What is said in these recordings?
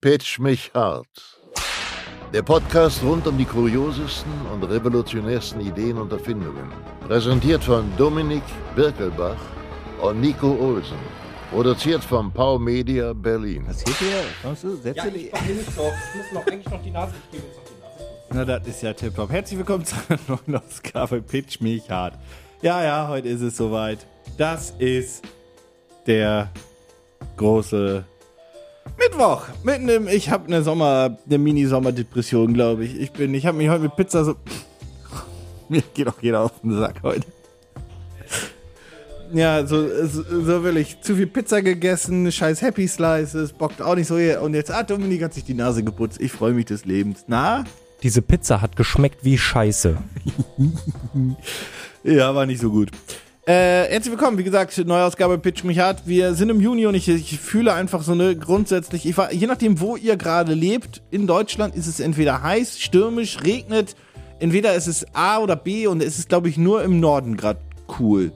Pitch mich hart. Der Podcast rund um die kuriosesten und revolutionärsten Ideen und Erfindungen. Präsentiert von Dominik Birkelbach und Nico Olsen. Produziert von Pau Media Berlin. Was geht hier? Kommst du? Setz Ja, dich. ich doch. Ich muss noch eigentlich noch die Nase, ich gebe jetzt noch die Nase. Na, das ist ja tipptopp. Herzlich willkommen zu einer neuen Ausgabe Pitch mich hart. Ja, ja, heute ist es soweit. Das ist der große Mittwoch. Mitten im, ich habe eine Sommer, eine Mini-Sommerdepression, glaube ich. Ich bin, ich habe mich heute mit Pizza so. Mir geht auch jeder auf den Sack heute. Ja, so, so, so will ich. Zu viel Pizza gegessen, scheiß Happy Slices, bockt auch nicht so hier. Und jetzt, ah, Dominik hat sich die Nase geputzt. Ich freue mich des Lebens. Na? Diese Pizza hat geschmeckt wie Scheiße. Ja, war nicht so gut. Äh, herzlich willkommen, wie gesagt, neue Ausgabe Pitch mich hart. Wir sind im Juni und ich, ich fühle einfach so eine grundsätzlich, ich war, je nachdem, wo ihr gerade lebt, in Deutschland ist es entweder heiß, stürmisch, regnet, entweder ist es A oder B und es ist, glaube ich, nur im Norden gerade cool.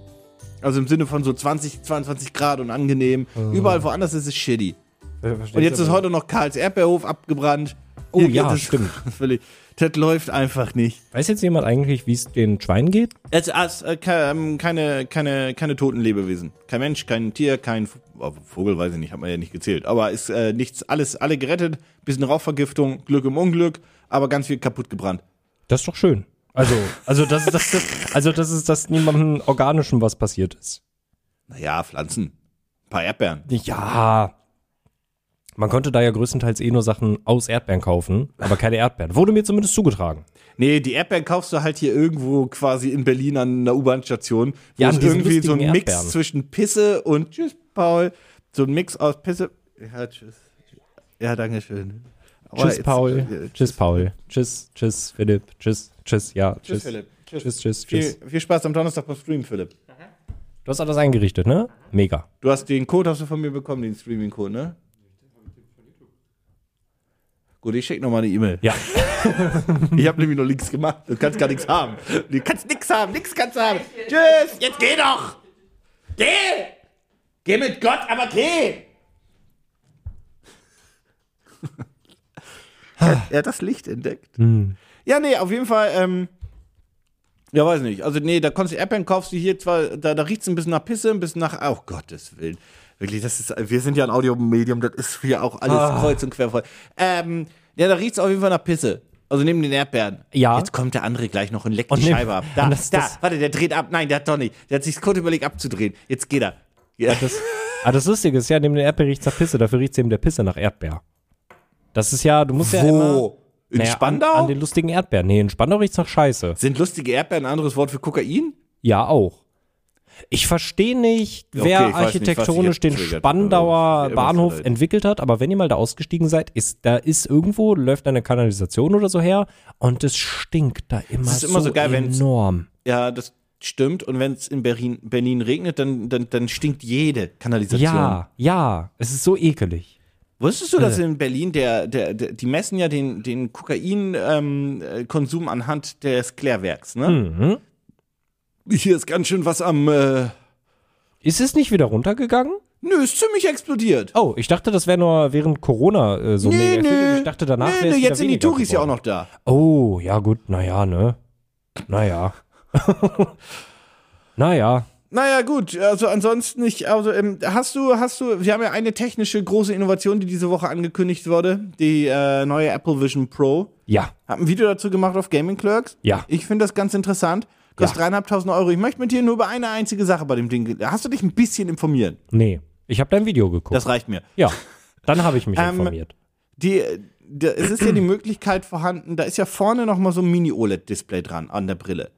Also im Sinne von so 20, 22 Grad und angenehm. Überall woanders ist es shitty. Und jetzt ist heute noch Karls Erdbeerhof abgebrannt. Oh Hier ja, es- stimmt. Völlig. Das läuft einfach nicht. Weiß jetzt jemand eigentlich, wie es den Schweinen geht? Es, es, äh, ähm, keine, keine, keine toten Lebewesen. Kein Mensch, kein Tier, kein oh, Vogel, weiß ich nicht, hat man ja nicht gezählt. Aber ist äh, nichts, alles, alle gerettet, bisschen Rauchvergiftung, Glück im Unglück, aber ganz viel kaputt gebrannt. Das ist doch schön. Also, also das ist das, das also das ist, dass niemandem Organischem was passiert ist. Naja, Pflanzen. Ein paar Erdbeeren. Ja. Man konnte da ja größtenteils eh nur Sachen aus Erdbeeren kaufen, aber keine Erdbeeren. Wurde mir zumindest zugetragen. Nee, die Erdbeeren kaufst du halt hier irgendwo quasi in Berlin an einer U-Bahn-Station. Ja, an es irgendwie so ein Mix Erdbeeren. zwischen Pisse und Tschüss, Paul. So ein Mix aus Pisse. Ja, tschüss. Ja, danke schön. Aber Tschüss, jetzt- Paul. äh, Tschüss, Paul. Tschüss, tschüss, Philipp. Tschüss, tschüss, ja. Tschüss, Tschüss, Philipp. Tschüss. Tschüss, tschüss, tschüss. Viel, viel Spaß am Donnerstag beim Stream, Philipp. Du hast alles eingerichtet, ne? Mega. Du hast den Code hast du von mir bekommen, den Streaming-Code, ne? Gut, ich schicke nochmal eine E-Mail. Ja. Ich habe nämlich noch nichts gemacht. Du kannst gar nichts haben. Du kannst nichts haben, nichts kannst du haben. Tschüss, jetzt geh doch. Geh. Geh mit Gott, aber geh. er, er hat das Licht entdeckt. Ja, nee, auf jeden Fall, ähm, ja, weiß nicht. Also, nee, da konntest du Erdbeeren kaufst du hier zwar, da, da riecht es ein bisschen nach Pisse, ein bisschen nach, oh Gottes Willen. Wirklich, das ist, wir sind ja ein Audiomedium, das ist hier auch alles kreuz und quer voll. Ähm, ja, da riecht es auf jeden Fall nach Pisse. Also neben den Erdbeeren. Ja. Jetzt kommt der andere gleich noch und leckt Und die nehm- Scheibe ab. Da, das- da, das- warte, der dreht ab. Nein, der hat doch nicht. Der hat sich kurz überlegt abzudrehen. Jetzt geht er. Ja. Das, ah, das Lustige ist ja, neben der Erdbeer riecht nach Pisse, dafür riecht eben der Pisse nach Erdbeer. Das ist ja, du musst ja immer. Wo? In Naja, Spandau? An, an den lustigen Erdbeeren. Nee, in Spandau riecht's nach Scheiße. Sind lustige Erdbeeren ein anderes Wort für Kokain? Ja, auch. Ich verstehe nicht, Okay, wer nicht, was architektonisch dich den triggert, Spandauer immer Bahnhof vielleicht. entwickelt hat, aber wenn ihr mal da ausgestiegen seid, ist da ist irgendwo läuft eine Kanalisation oder so her und es stinkt da immer, ist immer so geil, wenn's- enorm. Ja, das stimmt. Und wenn es in Berlin, Berlin regnet, dann, dann, dann stinkt jede Kanalisation. Ja, ja, es ist so ekelig. Wusstest du, dass in Berlin der, der, der die messen ja den, den Kokain-Konsum ähm, anhand des Klärwerks, ne? Mhm. Hier ist ganz schön was am. Äh, Ist es nicht wieder runtergegangen? nö, ist ziemlich explodiert. Oh, ich dachte, das wäre nur während Corona äh, so mega erfüllt. Ich dachte, danach nee, nee, wieder jetzt sind die Touris ja auch noch da. Oh, ja gut, naja, ne? Naja. naja. Naja, gut, also ansonsten nicht, also ähm, hast du, hast du, wir haben ja eine technische große Innovation, die diese Woche angekündigt wurde, die äh, neue Apple Vision Pro. Ja, Hab ein Video dazu gemacht auf Gaming Clerks. Ja. Ich finde das ganz interessant. Kostet Ja. dreieinhalbtausend Euro. Ich möchte mit dir nur über eine einzige Sache bei dem Ding. Hast du dich ein bisschen informiert? nee. Ich habe dein Video geguckt. Das reicht mir. ja, dann habe ich mich Ähm, informiert. Die, die, es ist ja die Möglichkeit vorhanden, da ist ja vorne noch mal so ein Mini-OLED-Display dran an der Brille.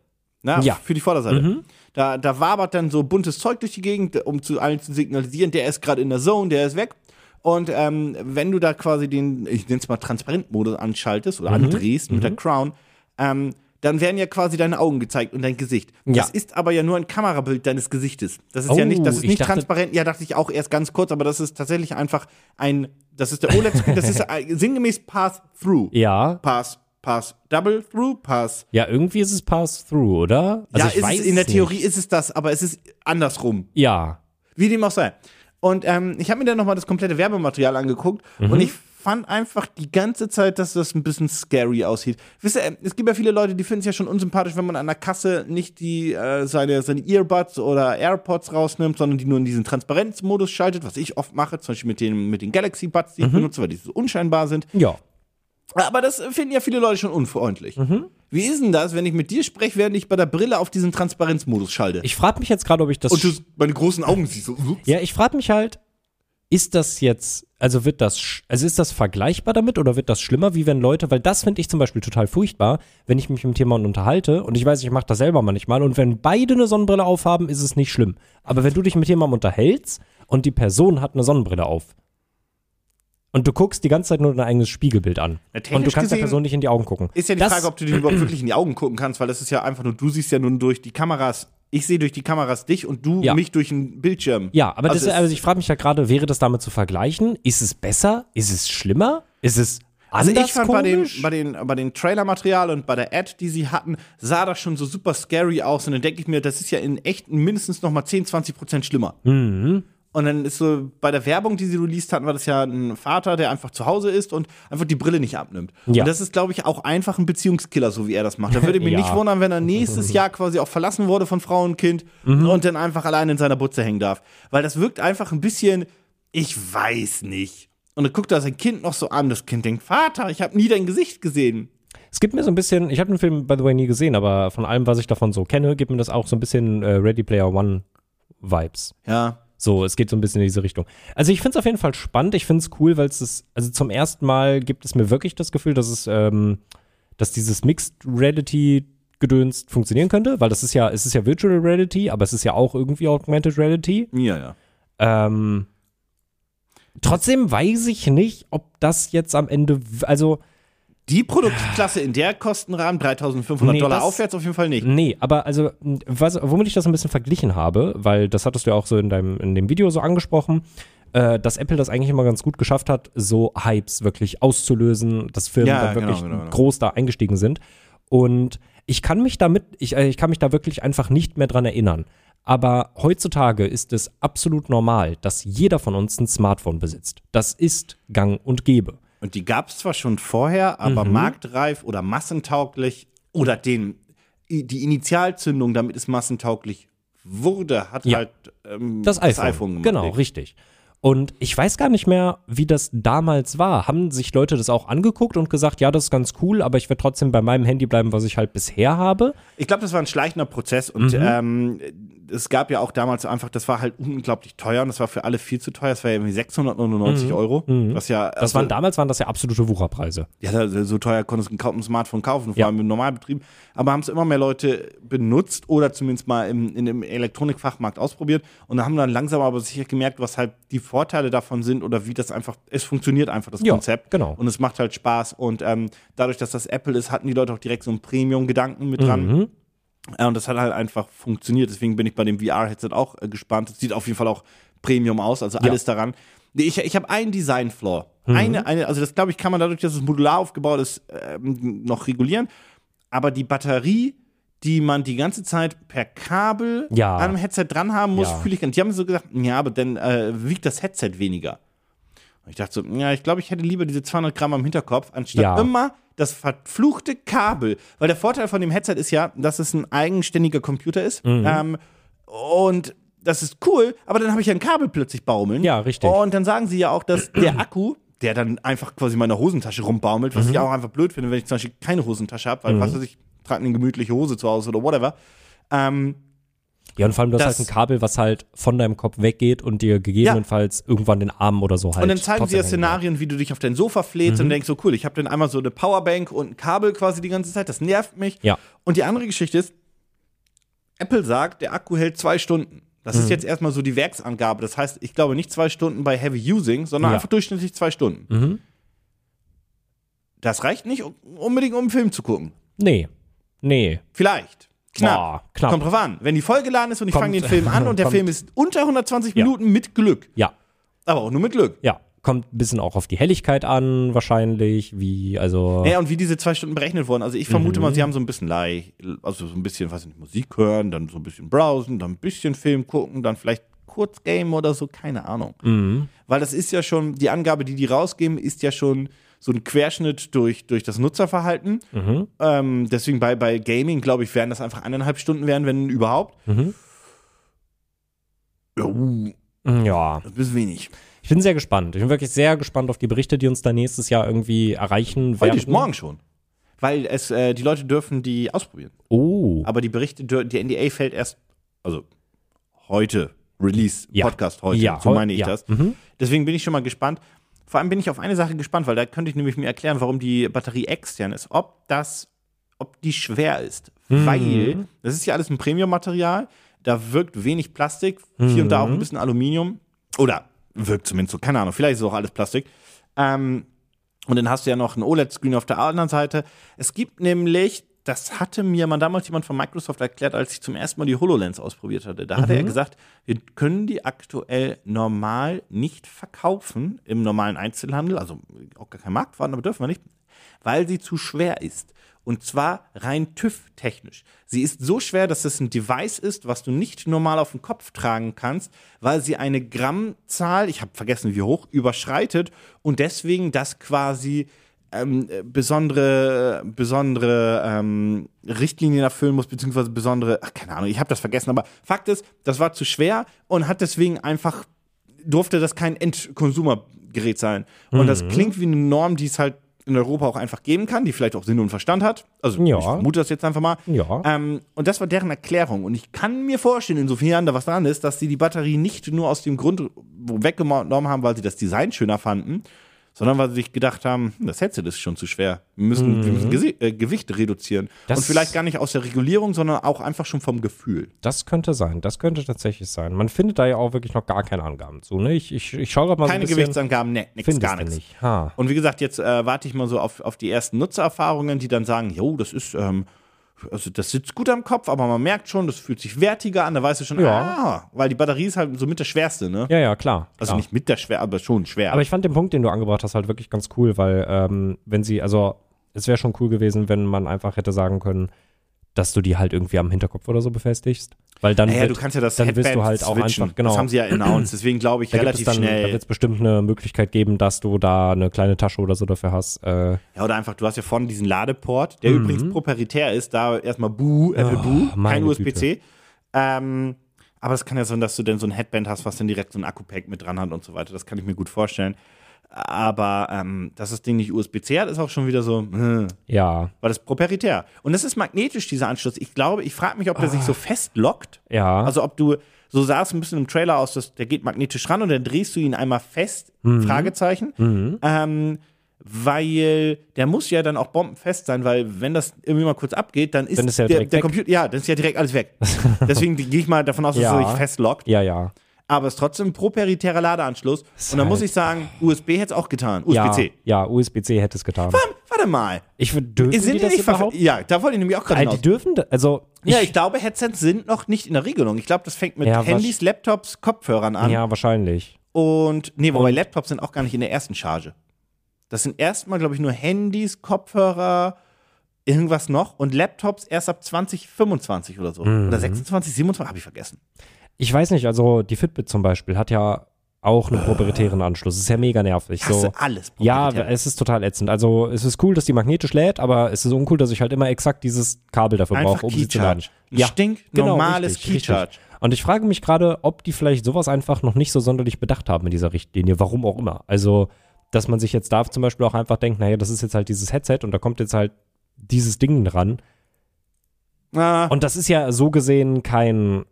Na, Ja. Für die Vorderseite. Da, da wabert dann so buntes Zeug durch die Gegend, um zu allen zu signalisieren, der ist gerade in der Zone, der ist weg. Und ähm, wenn du da quasi den, ich nenne es mal Transparentmodus anschaltest oder andrehst mit der Crown, ähm, dann werden ja quasi deine Augen gezeigt und dein Gesicht. Das Ja. ist aber ja nur ein Kamerabild deines Gesichtes. Das ist ja Oh, nicht, das ist ich nicht dachte- transparent. Ja, dachte ich auch erst ganz kurz, aber das ist tatsächlich einfach ein, das ist der OLED-Screen, das ist ein- sinngemäß Pass-Through. Ja, Pass, Pass, Double Through, Pass. ja, irgendwie ist es Pass-Through, oder? Also ja, ich ist weiß es, in der nicht. Theorie ist es das, aber es ist andersrum. Ja, Wie dem auch sei. Und ähm, ich habe mir dann nochmal das komplette Werbematerial angeguckt Mhm. und ich fand einfach die ganze Zeit, dass das ein bisschen scary aussieht. Wisst ihr, es gibt ja viele Leute, die finden es ja schon unsympathisch, wenn man an der Kasse nicht die, äh, seine, seine Earbuds oder AirPods rausnimmt, sondern die nur in diesen Transparenzmodus schaltet, was ich oft mache, zum Beispiel mit den, mit den Galaxy Buds, die ich benutze, weil die so unscheinbar sind. Ja. Aber das finden ja viele Leute schon unfreundlich. Wie ist denn das, wenn ich mit dir spreche, während ich bei der Brille auf diesen Transparenzmodus schalte? Ich frage mich jetzt gerade, ob ich das. und du meine großen Augen siehst. So, ja, ich frage mich halt, ist das jetzt, also wird das, also ist das vergleichbar damit oder wird das schlimmer, wie wenn Leute, weil das finde ich zum Beispiel total furchtbar, wenn ich mich mit jemandem unterhalte und ich weiß, ich mache das selber manchmal und wenn beide eine Sonnenbrille aufhaben, ist es nicht schlimm. Aber wenn du dich mit jemandem unterhältst und die Person hat eine Sonnenbrille auf und du guckst die ganze Zeit nur dein eigenes Spiegelbild an Ja, und du kannst der Person nicht in die Augen gucken. Ist ja die das, Frage, ob du dir überhaupt wirklich in die Augen gucken kannst, weil das ist ja einfach nur, du siehst ja nun durch die Kameras, ich sehe durch die Kameras dich und du Ja. mich durch den Bildschirm. Ja, aber Also das, es- also ich frage mich ja gerade, wäre das damit zu vergleichen? Ist es besser? Ist es schlimmer? Ist es Also ich fand bei den, bei den, bei den Trailer-Material und bei der Ad, die sie hatten, sah das schon so super scary aus. Und dann denke ich mir, das ist ja in echt mindestens noch mal 10, 20 Prozent schlimmer. Mhm. Und dann ist so, bei der Werbung, die sie released hatten, war das ja ein Vater, der einfach zu Hause ist und einfach die Brille nicht abnimmt. Ja. Und das ist, glaube ich, auch einfach ein Beziehungskiller, so wie er das macht. Da würde mich Ja. nicht wundern, wenn er nächstes Jahr quasi auch verlassen wurde von Frau und Kind Mhm. und dann einfach allein in seiner Butze hängen darf. Weil das wirkt einfach ein bisschen, ich weiß nicht. Und dann guckt er sein Kind noch so an. Das Kind denkt, Vater, ich habe nie dein Gesicht gesehen. Es gibt mir so ein bisschen, ich habe den Film, by the way, nie gesehen, aber von allem, was ich davon so kenne, gibt mir das auch so ein bisschen äh, Ready Player One Vibes. Ja. So, es geht so ein bisschen in diese Richtung. Also ich finde es auf jeden Fall spannend. Ich finde es cool, weil es ist, also zum ersten Mal gibt es mir wirklich das Gefühl, dass es, ähm, dass dieses Mixed Reality Gedöns funktionieren könnte, weil das ist ja, es ist ja Virtual Reality, aber es ist ja auch irgendwie Augmented Reality. Ja, ja. Ähm, trotzdem weiß ich nicht, ob das jetzt am Ende, also Die Produktklasse in der Kostenrahmen, 3500 Nee, Dollar das- aufwärts, auf jeden Fall nicht. Nee, aber also, was, womit ich das ein bisschen verglichen habe, weil das hattest du ja auch so in deinem in dem Video so angesprochen, äh, dass Apple das eigentlich immer ganz gut geschafft hat, so Hypes wirklich auszulösen, dass Firmen Ja, dann genau, wirklich genau, genau. groß da eingestiegen sind. Und ich kann mich damit, ich, äh, ich kann mich da wirklich einfach nicht mehr dran erinnern. Aber heutzutage ist es absolut normal, dass jeder von uns ein Smartphone besitzt. Das ist gang und gäbe. Und die gab es zwar schon vorher, aber Mhm. marktreif oder massentauglich oder den, die Initialzündung, damit es massentauglich wurde, hat Ja. halt ähm, Das iPhone. gemacht. genau, richtig. Und ich weiß gar nicht mehr, wie das damals war. Haben sich Leute das auch angeguckt und gesagt, ja, das ist ganz cool, aber ich werde trotzdem bei meinem Handy bleiben, was ich halt bisher habe? Ich glaube, das war ein schleichender Prozess und Mhm. ähm, es gab ja auch damals einfach, das war halt unglaublich teuer und das war für alle viel zu teuer. Das war ja irgendwie 699 Euro. Was ja, Mhm. Das also, waren damals waren das ja absolute Wucherpreise. Ja, so teuer konntest du ein Smartphone kaufen, vor Ja. allem im Normalbetrieb. Aber haben es immer mehr Leute benutzt oder zumindest mal im, in dem Elektronikfachmarkt ausprobiert und haben dann langsam aber sicher gemerkt, was halt die Vorteile davon sind oder wie das einfach, es funktioniert einfach, das Ja, Konzept. genau. Und es macht halt Spaß. Und ähm, dadurch, dass das Apple ist, hatten die Leute auch direkt so einen Premium-Gedanken mit dran. Mhm. Äh, Und das hat halt einfach funktioniert. Deswegen bin ich bei dem VR-Headset auch äh, gespannt. Es sieht auf jeden Fall auch Premium aus, also alles daran. Nee, Ich, ich habe einen Design-Flaw. Mhm. Eine, eine, also das glaube ich, kann man dadurch, dass es modular aufgebaut ist, ähm, noch regulieren. Aber die Batterie, die man die ganze Zeit per Kabel Ja. an einem Headset dran haben muss, Ja. fühle ich gar nicht. Die haben so gesagt, ja, aber dann äh, wiegt das Headset weniger. Und ich dachte so, ja, ich glaube, ich hätte lieber diese 200 Gramm am Hinterkopf, anstatt Ja. immer das verfluchte Kabel. Weil der Vorteil von dem Headset ist ja, dass es ein eigenständiger Computer ist. Mhm. Ähm, und das ist cool, aber dann habe ich ja ein Kabel plötzlich baumeln. Ja, richtig. Und dann sagen sie ja auch, dass der Akku, der dann einfach quasi in meiner Hosentasche rumbaumelt, Mhm. was ich auch einfach blöd finde, wenn ich zum Beispiel keine Hosentasche habe, weil was weiß ich, trage eine gemütliche Hose zu Hause oder whatever. Ähm, Ja, und vor allem, du hast Das- halt ein Kabel, was halt von deinem Kopf weggeht und dir gegebenenfalls irgendwann den Arm oder so halt. und dann zeigen sie ja. Szenarien, wie du dich auf dein Sofa flätst und denkst so, cool, ich habe dann einmal so eine Powerbank und ein Kabel quasi die ganze Zeit, das nervt mich. Ja. Und die andere Geschichte ist, Apple sagt, der Akku hält zwei Stunden. Das Mhm. ist jetzt erstmal so die Werksangabe. Das heißt, ich glaube nicht zwei Stunden bei Heavy Using, sondern Ja. einfach durchschnittlich zwei Stunden. Mhm. Das reicht nicht unbedingt, um einen Film zu gucken. Nee. Nee. Vielleicht. Knapp. Boah, knapp. Kommt drauf an. Wenn die Folge geladen ist und ich fange den Film an und der kommt- Film ist unter 120 Ja. Minuten mit Glück. Ja. Aber auch nur mit Glück. Ja. Kommt ein bisschen auch auf die Helligkeit an, wahrscheinlich, wie, also. Naja, und wie diese zwei Stunden berechnet wurden. Also ich vermute mal, sie haben so ein bisschen leicht, also so ein bisschen, weiß ich nicht, Musik hören, dann so ein bisschen browsen, dann ein bisschen Film gucken, dann vielleicht Kurzgame oder so, keine Ahnung. Mhm. Weil das ist ja schon, die Angabe, die die rausgeben, ist ja schon so ein Querschnitt durch, durch das Nutzerverhalten. Mhm. Ähm, deswegen bei, bei Gaming, glaube ich, werden das einfach eineinhalb Stunden werden, wenn überhaupt. Mhm. Ja, uh, Ja, das ist wenig. ich bin sehr gespannt. Ich bin wirklich sehr gespannt auf die Berichte, die uns da nächstes Jahr irgendwie erreichen Heute, werden. morgen schon. Weil es, äh, die Leute dürfen die ausprobieren. Oh. Aber die Berichte, die NDA fällt erst, also heute, Release, Ja. Podcast heute, Ja, so meine ich ja. das. Mhm. Deswegen bin ich schon mal gespannt. Vor allem bin ich auf eine Sache gespannt, weil da könnte ich nämlich mir erklären, warum die Batterie extern ist. Ob das, ob die schwer ist. Mhm. Weil, das ist ja alles ein Premium-Material, da wirkt wenig Plastik, hier und da auch Mhm. ein bisschen Aluminium. Oder wirkt zumindest so, keine Ahnung, vielleicht ist es auch alles Plastik. Ähm, und dann hast du ja noch einen OLED-Screen auf der anderen Seite. Es gibt nämlich, das hatte mir mal damals jemand von Microsoft erklärt, als ich zum ersten Mal die HoloLens ausprobiert hatte. Da hatte er gesagt, wir können die aktuell normal nicht verkaufen im normalen Einzelhandel, also auch gar kein Markt vorhanden, aber dürfen wir nicht, weil sie zu schwer ist. Und zwar rein TÜV-technisch. Sie ist so schwer, dass es ein Device ist, was du nicht normal auf den Kopf tragen kannst, weil sie eine Grammzahl, ich habe vergessen wie hoch, überschreitet und deswegen das quasi ähm, äh, besondere, besondere ähm, Richtlinien erfüllen muss, beziehungsweise besondere, ach, keine Ahnung, ich habe das vergessen, aber Fakt ist, das war zu schwer und hat deswegen einfach, durfte das kein Endkonsumergerät sein. Und das klingt wie eine Norm, die es halt in Europa auch einfach geben kann, die vielleicht auch Sinn und Verstand hat. Also Ja. ich vermute das jetzt einfach mal. Ja. Ähm, und das war deren Erklärung. Und ich kann mir vorstellen, insofern da was dran ist, dass sie die Batterie nicht nur aus dem Grund weggenommen haben, weil sie das Design schöner fanden, sondern weil sie sich gedacht haben, das Headset ist schon zu schwer. Wir müssen, wir müssen Gesi äh, Gewicht reduzieren. Mhm. Das- und vielleicht gar nicht aus der Regulierung, sondern auch einfach schon vom Gefühl. Das könnte sein. Das könnte tatsächlich sein. Man findet da ja auch wirklich noch gar keine Angaben zu. Ne? Ich, ich, ich schaue gerade mal Keine so. Gewichtsangaben, ne, nix, gar nichts. nicht. Und wie gesagt, jetzt äh, warte ich mal so auf, auf die ersten Nutzererfahrungen, die dann sagen, jo, das ist, ähm, also das sitzt gut am Kopf, aber man merkt schon, das fühlt sich wertiger an, da weißt du schon, Ja. ah, weil die Batterie ist halt so mit der schwerste, ne? Ja, ja, klar. Also klar. nicht mit der schwer, aber schon schwer. Aber ich fand den Punkt, den du angebracht hast, halt wirklich ganz cool, weil ähm, wenn sie, also es wäre schon cool gewesen, wenn man einfach hätte sagen können, dass du die halt irgendwie am Hinterkopf oder so befestigst. Weil dann, naja, wird, du kannst ja das dann Headband wirst du halt auch switchen. einfach, genau. Das haben sie ja announced, deswegen glaube ich da relativ dann, da schnell. wird es bestimmt eine Möglichkeit geben, dass du da eine kleine Tasche oder so dafür hast. Äh, Ja, oder einfach, du hast ja vorne diesen Ladeport, der übrigens proprietär ist, da erstmal Boo, Apple Oh, Boo, kein USB-C. Ähm, aber es kann ja sein, dass du dann so ein Headband hast, was dann direkt so ein Akku-Pack mit dran hat und so weiter. Das kann ich mir gut vorstellen. Aber ähm, dass das Ding nicht USB-C hat, ist auch schon wieder so, hm, ja, weil das ist proprietär. Und das ist magnetisch, dieser Anschluss. Ich glaube, ich frage mich, ob der sich so festlockt. ja. Also ob du, so sah es ein bisschen im Trailer aus, dass der geht magnetisch ran und dann drehst du ihn einmal fest, Mhm. Fragezeichen. Ähm, weil der muss ja dann auch bombenfest sein, weil wenn das irgendwie mal kurz abgeht, dann ist, Dann ist ja der, direkt der weg. Computer, ja, dann ist ja direkt alles weg. Deswegen gehe ich mal davon aus, dass Ja. er sich festlockt. ja, ja. Aber es ist trotzdem ein proprietärer Ladeanschluss. Und dann muss halt- ich sagen, USB hätte es auch getan. Ja, USB-C. ja, USB-C hätte es getan. Warte mal. Ich würde dürfen Sind die die das nicht überhaupt? Ja, da wollte ich nämlich auch gerade Äh, die hinaus. dürfen, da- also Ja, ich glaube, Headsets sind noch nicht in der Regelung. Ich glaube, das fängt mit Ja, Handys, Laptops, Kopfhörern an. ja, wahrscheinlich. Und, nee, wobei Laptops sind auch gar nicht in der ersten Charge. Das sind erstmal, glaube ich, nur Handys, Kopfhörer, irgendwas noch. Und Laptops erst ab 2025 oder so. Mhm. Oder 26, 27, habe ich vergessen. Ich weiß nicht, also die Fitbit zum Beispiel hat ja auch einen proprietären Anschluss. Das ist ja mega nervig. Ich So. alles. Ja, es ist total ätzend. Also es ist cool, dass die magnetisch lädt, aber es ist uncool, dass ich halt immer exakt dieses Kabel dafür Einfach brauche, um sie zu laden. Ein stinknormales richtig, richtig. Keycharge. Und ich frage mich gerade, ob die vielleicht sowas einfach noch nicht so sonderlich bedacht haben in dieser Richtlinie, warum auch immer. Also, dass man sich jetzt da zum Beispiel auch einfach denkt, naja, das ist jetzt halt dieses Headset und da kommt jetzt halt dieses Ding dran. Ah, Und das ist ja so gesehen kein.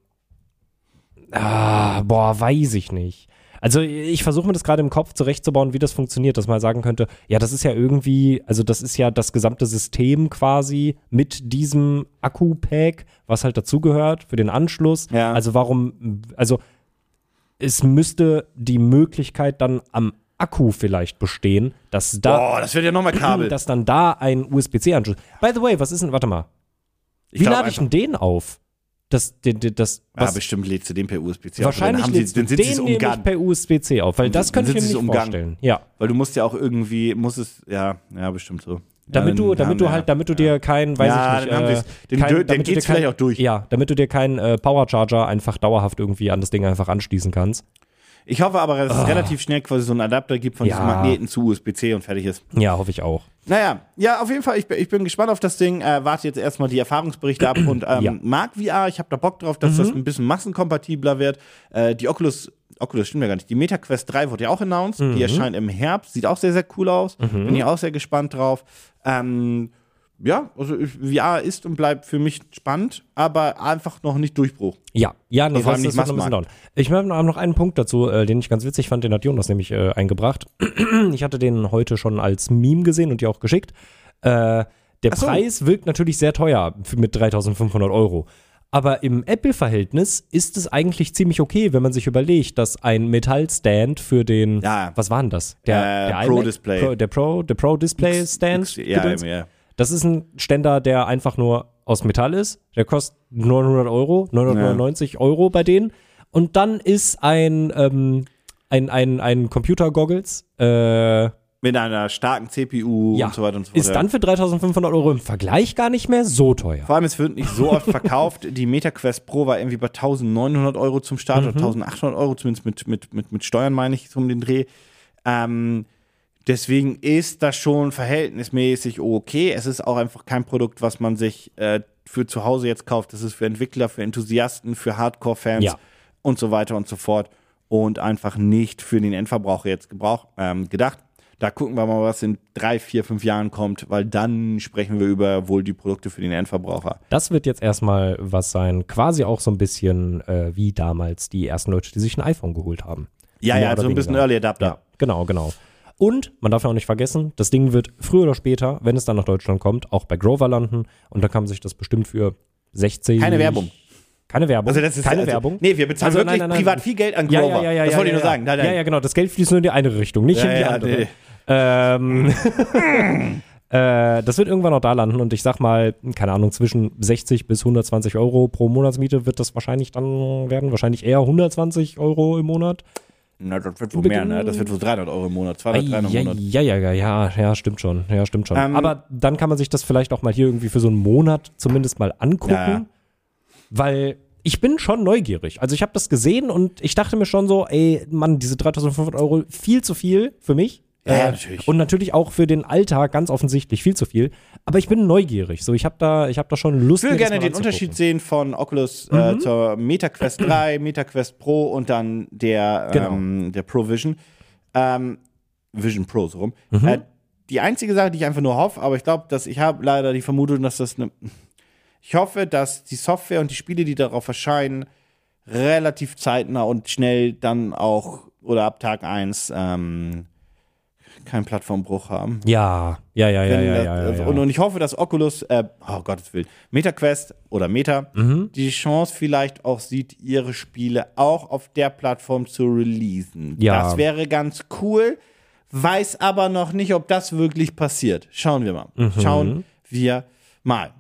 Ah, boah, weiß ich nicht. Also ich versuche mir das gerade im Kopf zurechtzubauen, wie das funktioniert, dass man sagen könnte, ja, das ist ja irgendwie, also das ist ja das gesamte System quasi mit diesem Akku-Pack, was halt dazugehört für den Anschluss. Ja. Also warum, also es müsste die Möglichkeit dann am Akku vielleicht bestehen, dass da, boah, das wird ja nochmal Kabel. dass dann da ein USB-C-Anschluss. By the way, was ist denn, warte mal, wie lade ich denn den auf? Das, den, den- das, ja, was, bestimmt lädst du den per USB-C auf. wahrscheinlich Dann, haben lädst du sie es den nämlich per USB-C auf, weil das könnte ich mir nicht umgangen. vorstellen. Ja. Weil du musst ja auch irgendwie, muss es, ja, ja, bestimmt so. Damit du, dann damit du halt, damit du dir kein, weiß Ja, ich nicht, dann äh, den kein, du dir geht's kein- vielleicht auch durch. Ja, damit du dir keinen äh, Powercharger einfach dauerhaft irgendwie an das Ding einfach anschließen kannst. Ich hoffe aber, dass es relativ schnell quasi so einen Adapter gibt von Ja. diesen Magneten zu USB-C und fertig ist. Ja, hoffe ich auch. Naja, ja, auf jeden Fall, ich, bin- ich bin gespannt auf das Ding. Äh, warte jetzt erstmal die Erfahrungsberichte ab und ähm, Ja. Mhm. mag VR. Ich habe da Bock drauf, dass das ein bisschen massenkompatibler wird. Äh, die Oculus, Oculus stimmt ja gar nicht. Die Meta Quest 3 wurde ja auch announced. Mhm. Die erscheint im Herbst. Sieht auch sehr, sehr cool aus. Bin ich auch sehr gespannt drauf. Ähm, ja, also VR ist und bleibt für mich spannend, aber einfach noch nicht Durchbruch. Ja, ja, das, allem das noch ein bisschen dauern. Ich habe noch einen Punkt dazu, äh, den ich ganz witzig fand, den hat Jonas nämlich äh, eingebracht. ich hatte den heute schon als Meme gesehen und dir auch geschickt. Äh, der so. Preis wirkt natürlich sehr teuer für- mit 3500 Euro. Aber im Apple-Verhältnis ist es eigentlich ziemlich okay, wenn man sich überlegt, dass ein Metallstand für den, Ja. was war denn das? Der, Äh, der Pro iMac? Display. Pro, der Pro, der Pro Display Stand. Ja, Gedöns? ja. Das ist ein Ständer, der einfach nur aus Metall ist. Der kostet 900 Euro, 999 Euro bei denen. Und dann ist ein, ähm, ein, ein, ein Computer-Goggles, äh, Mit einer starken CPU ja, und so weiter und so fort. ist dann für 3500 Euro im Vergleich gar nicht mehr so teuer. Vor allem, es wird nicht so oft verkauft. Die MetaQuest Pro war irgendwie bei 1900 Euro zum Start Mhm. oder 1800 Euro, zumindest mit, mit, mit, mit Steuern, meine ich, so um den Dreh. Ähm, deswegen ist das schon verhältnismäßig okay. Es ist auch einfach kein Produkt, was man sich äh, für zu Hause jetzt kauft. Das ist für Entwickler, für Enthusiasten, für Hardcore-Fans Ja. und so weiter und so fort. Und einfach nicht für den Endverbraucher jetzt gebrauch, ähm, gedacht. Da gucken wir mal, was in drei, vier, fünf Jahren kommt, weil dann sprechen wir über wohl die Produkte für den Endverbraucher. Das wird jetzt erstmal was sein, quasi auch so ein bisschen äh, wie damals die ersten Leute, die sich ein iPhone geholt haben. Ja, Mehr ja, so ein bisschen. Early Adapter. Ja, genau, genau. Und man darf ja auch nicht vergessen, das Ding wird früher oder später, wenn es dann nach Deutschland kommt, auch bei Grover landen. Und da kann man sich das bestimmt für 60. Keine Werbung. Keine Werbung. Also das ist keine also, Werbung. Nee, wir bezahlen Also wirklich nein, nein, nein. privat viel Geld an Grover. ja, ja, ja. das wollte ich nur sagen. Nein. Ja, ja, genau. Das Geld fließt nur in die eine Richtung, nicht in die andere. nee. Ähm, äh, das wird irgendwann noch da landen und ich sag mal, keine Ahnung, zwischen 60 bis 120 Euro pro Monatsmiete wird das wahrscheinlich dann werden. Wahrscheinlich eher 120 Euro im Monat. Na, das wird wohl mehr, ne? Das wird wohl 300 Euro im Monat, 200, 300 ja, im Monat. ja, ja, ja, ja, ja, stimmt schon. Ja, stimmt schon. Ähm, Aber dann kann man sich das vielleicht auch mal hier irgendwie für so einen Monat zumindest mal angucken, ja. weil ich bin schon neugierig. Also ich habe das gesehen und ich dachte mir schon so, ey, Mann, diese 3500 Euro, viel zu viel für mich. Ja, ja, Äh, natürlich. Und natürlich auch für den Alltag ganz offensichtlich viel zu viel. Aber ich bin neugierig. So, ich habe da, ich habe da schon Lust. Ich will gerne den. Unterschied sehen von Oculus Mhm. äh, zur MetaQuest 3, MetaQuest Pro und dann der, Genau. ähm, der Pro Vision. Ähm, Vision Pro, so rum. Mhm. Äh, die einzige Sache, die ich einfach nur hoffe, aber ich glaube, dass ich habe leider die Vermutung, dass das eine. Ich hoffe, dass die Software und die Spiele, die darauf erscheinen, relativ zeitnah und schnell dann auch oder ab Tag 1 ähm, keinen Plattformbruch haben. Ja, ja, ja, ja, ja, das- ja, ja, ja. Und, und ich hoffe, dass Oculus, äh, oh Gottes Willen, MetaQuest oder Meta Mhm. die Chance vielleicht auch sieht, ihre Spiele auch auf der Plattform zu releasen. Ja. Das wäre ganz cool, weiß aber noch nicht, ob das wirklich passiert. Schauen wir mal. Mhm. Schauen wir mal.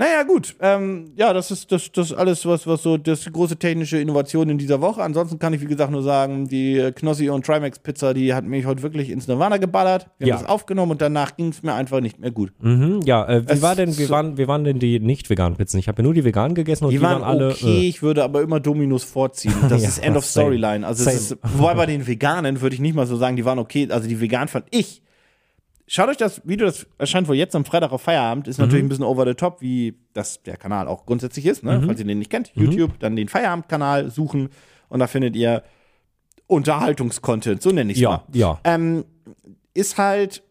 Naja, gut. Ähm, ja, das ist das, das alles, was, was so das große technische Innovation in dieser Woche. Ansonsten kann ich, wie gesagt, nur sagen, die Knossi und Trimax Pizza, die hat mich heute wirklich ins Nirvana geballert. Wir Ja. haben das aufgenommen und danach ging es mir einfach nicht mehr gut. Mhm, ja, äh, wie Es- war denn, wie waren, wie waren denn die nicht veganen Pizzen? Ich habe ja nur die veganen gegessen und Die die, waren alle. okay, Äh, ich würde aber immer Dominos vorziehen. Das Ja, ist End of. Storyline. Also es ist, wobei bei den Veganen würde ich nicht mal so sagen, die waren okay. Also die Veganen fand ich. Schaut euch das Video, das erscheint wohl jetzt am Freitag auf Feierabend, ist Mhm. natürlich ein bisschen over the top, wie das der Kanal auch grundsätzlich ist, ne? falls ihr den nicht kennt. Mhm. YouTube, dann den Feierabend-Kanal suchen und da findet ihr Unterhaltungskontent, so nenne ich es mal. ja, ja. Ähm, ist halt.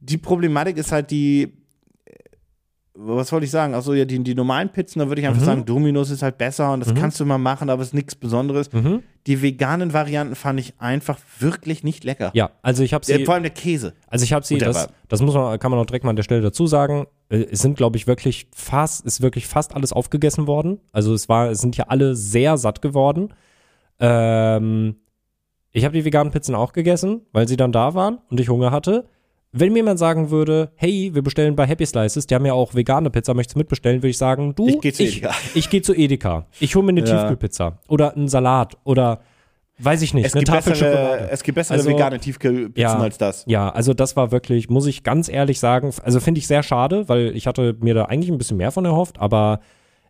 Die Problematik ist halt die. Was wollte ich sagen? Achso, ja, die, die normalen Pizzen, da würde ich Mhm. einfach sagen, Dominos ist halt besser und das kannst du mal machen, aber es ist nichts Besonderes. Mhm. Die veganen Varianten fand ich einfach wirklich nicht lecker. Ja, also ich habe sie. Äh, Vor allem der Käse. Also ich habe sie, das, das muss man, kann man auch direkt mal an der Stelle dazu sagen. äh, Es sind, glaube ich, wirklich fast, ist wirklich fast alles aufgegessen worden. Also es war, es sind ja alle sehr satt geworden. Ähm, ich habe die veganen Pizzen auch gegessen, weil sie dann da waren und ich Hunger hatte. Wenn mir jemand sagen würde, hey, wir bestellen bei Happy Slices, die haben ja auch vegane Pizza, möchtest du mitbestellen, würde ich sagen, du, Ich geh zu ich, Edeka. ich gehe zu Edeka. Ich hole mir eine Ja. Tiefkühlpizza oder einen Salat oder Weiß ich nicht. Es eine gibt, Tafel bessere, Schokolade. es gibt bessere Also, vegane Tiefkühlpizzen ja. als das. Ja, also das war wirklich, muss ich ganz ehrlich sagen, also finde ich sehr schade, weil ich hatte mir da eigentlich ein bisschen mehr von erhofft, aber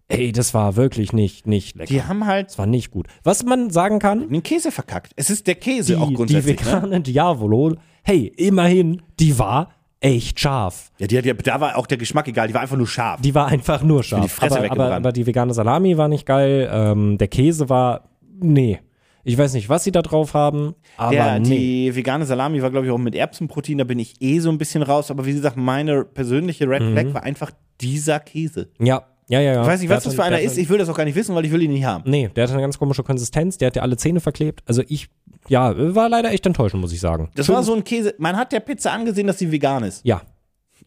ey, das war wirklich nicht, nicht lecker. Die haben halt das war nicht gut. Was man sagen kann, den Käse verkackt. Es ist der Käse die, auch die grundsätzlich. ne? vegane Diavolo, hey, immerhin, die war echt scharf. Ja, die hat ja, da war auch der Geschmack egal, die war einfach nur scharf. Die war einfach nur die scharf. Fresse aber, aber, aber die vegane Salami war nicht geil, ähm, der Käse war, nee. Ich weiß nicht, was sie da drauf haben, aber Der, nee. Die vegane Salami war, glaube ich, auch mit Erbsenprotein, da bin ich eh so ein bisschen raus. Aber wie gesagt, meine persönliche Red Mhm. Flag war einfach dieser Käse. Ja, ja, ja, ja. Ich weiß nicht, was hat das für einer ist. hat Ich will das auch gar nicht wissen, weil ich will ihn nicht haben. Nee, der hatte eine ganz komische Konsistenz, der hat ja alle Zähne verklebt. Also ich, ja, war leider echt enttäuschend, muss ich sagen. Das war so ein Käse. Man hat der Pizza angesehen, dass sie vegan ist. Ja.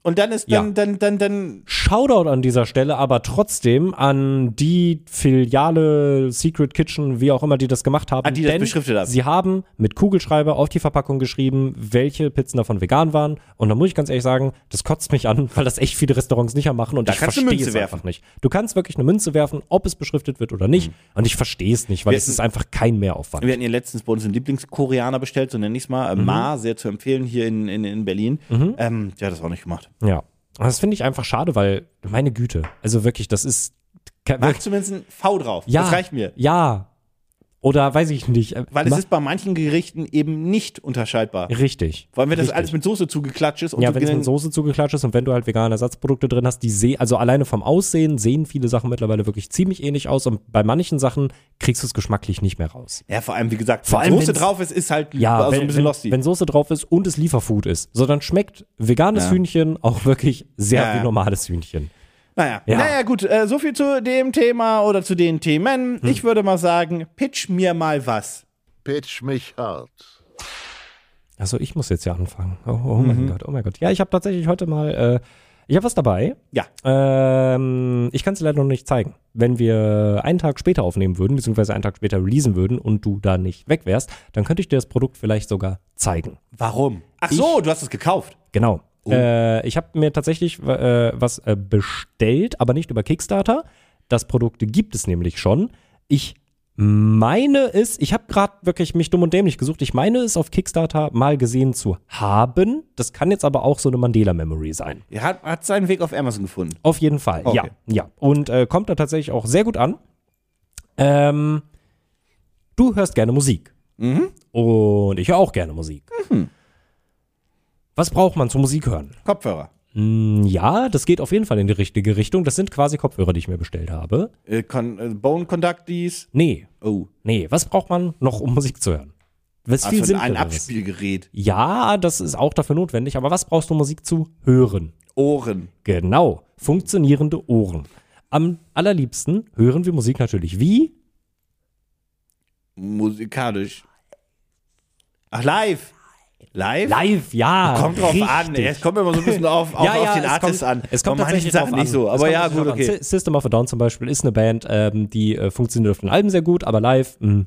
Und dann ist Ja. dann, dann, dann, dann. Shoutout an dieser Stelle aber trotzdem an die Filiale Secret Kitchen, wie auch immer die das gemacht haben. Ah, die das beschriftet haben. Sie haben mit Kugelschreiber auf die Verpackung geschrieben, welche Pizzen davon vegan waren. Und da muss ich ganz ehrlich sagen, das kotzt mich an, weil das echt viele Restaurants nicht machen und Da ich verstehe es werfen. einfach nicht. Du kannst wirklich eine Münze werfen, ob es beschriftet wird oder nicht. Und ich verstehe es nicht, weil Wir es ist einfach kein Mehraufwand. Wir hatten hier letztens bei uns einen Lieblingskoreaner bestellt, so nenne ich es mal. Mhm. Ma, sehr zu empfehlen hier in, in, in Berlin. Ähm, der hat das auch nicht gemacht. Ja. Und das finde ich einfach schade, weil, meine Güte, also wirklich, das ist. Mach zumindest ein V drauf. ja, Das reicht mir. Ja. Oder weiß ich nicht. äh, Weil es ma- ist bei manchen Gerichten eben nicht unterscheidbar. Richtig. Allem, wenn das Richtig. alles mit Soße zugeklatscht ist. Und Ja, wenn es mit Soße zugeklatscht ist und wenn du halt vegane Ersatzprodukte drin hast, die sehen, also alleine vom Aussehen sehen viele Sachen mittlerweile wirklich ziemlich ähnlich aus und bei manchen Sachen kriegst du es geschmacklich nicht mehr raus. Ja, vor allem, wie gesagt, Vor wenn allem, Soße drauf ist, ist halt Ja, also wenn, ein bisschen wenn, losty. wenn Soße drauf ist und es Lieferfood ist, so dann schmeckt veganes Ja. Hühnchen auch wirklich sehr Ja, wie normales Hühnchen. Naja. Ja. naja, gut, äh, so viel zu dem Thema oder zu den Themen. Hm. Ich würde mal sagen, pitch mir mal was. Pitch mich hart. Also ich muss jetzt ja anfangen. Oh, oh mein Mhm. Gott, oh mein Gott. Ja, ich habe tatsächlich heute mal, äh, ich habe was dabei. Ja. Ähm, ich kann es leider noch nicht zeigen. Wenn wir einen Tag später aufnehmen würden, beziehungsweise einen Tag später releasen würden und du da nicht weg wärst, dann könnte ich dir das Produkt vielleicht sogar zeigen. Warum? Ach so, du hast es gekauft. Genau. Oh. Äh, ich habe mir tatsächlich äh, was äh, bestellt, aber nicht über Kickstarter. Das Produkt gibt es nämlich schon. Ich meine es, ich habe gerade wirklich mich dumm und dämlich gesucht. Ich meine es auf Kickstarter mal gesehen zu haben. Das kann jetzt aber auch so eine Mandela-Memory sein. Er hat, hat seinen Weg auf Amazon gefunden. Auf jeden Fall, Okay. ja, ja. Und äh, kommt da tatsächlich auch sehr gut an. Ähm, du hörst gerne Musik. Mhm. Und ich höre auch gerne Musik. Was braucht man zum Musik hören? Kopfhörer. Mm, Ja, das geht auf jeden Fall in die richtige Richtung. Das sind quasi Kopfhörer, die ich mir bestellt habe. Äh, Con äh, Bone Conductees. Nee, Oh. nee. Was braucht man noch, um Musik zu hören? Was viel Also ein. Abspielgerät. Ja, das ist auch dafür notwendig. Aber was brauchst du, um Musik zu hören? Ohren. Genau, funktionierende Ohren. Am allerliebsten hören wir Musik natürlich wie? Musikalisch. Ach, live. Live? Live, ja. Kommt drauf richtig. an. Es kommt immer so ein bisschen auf, auf, ja, auf den es Artist kommt, an. Es kommt Bei tatsächlich drauf nicht an. so. Es Aber ja, gut, okay. Sy- System of a Down zum Beispiel ist eine Band, ähm, die äh, funktioniert auf den Alben sehr gut, aber live, mh.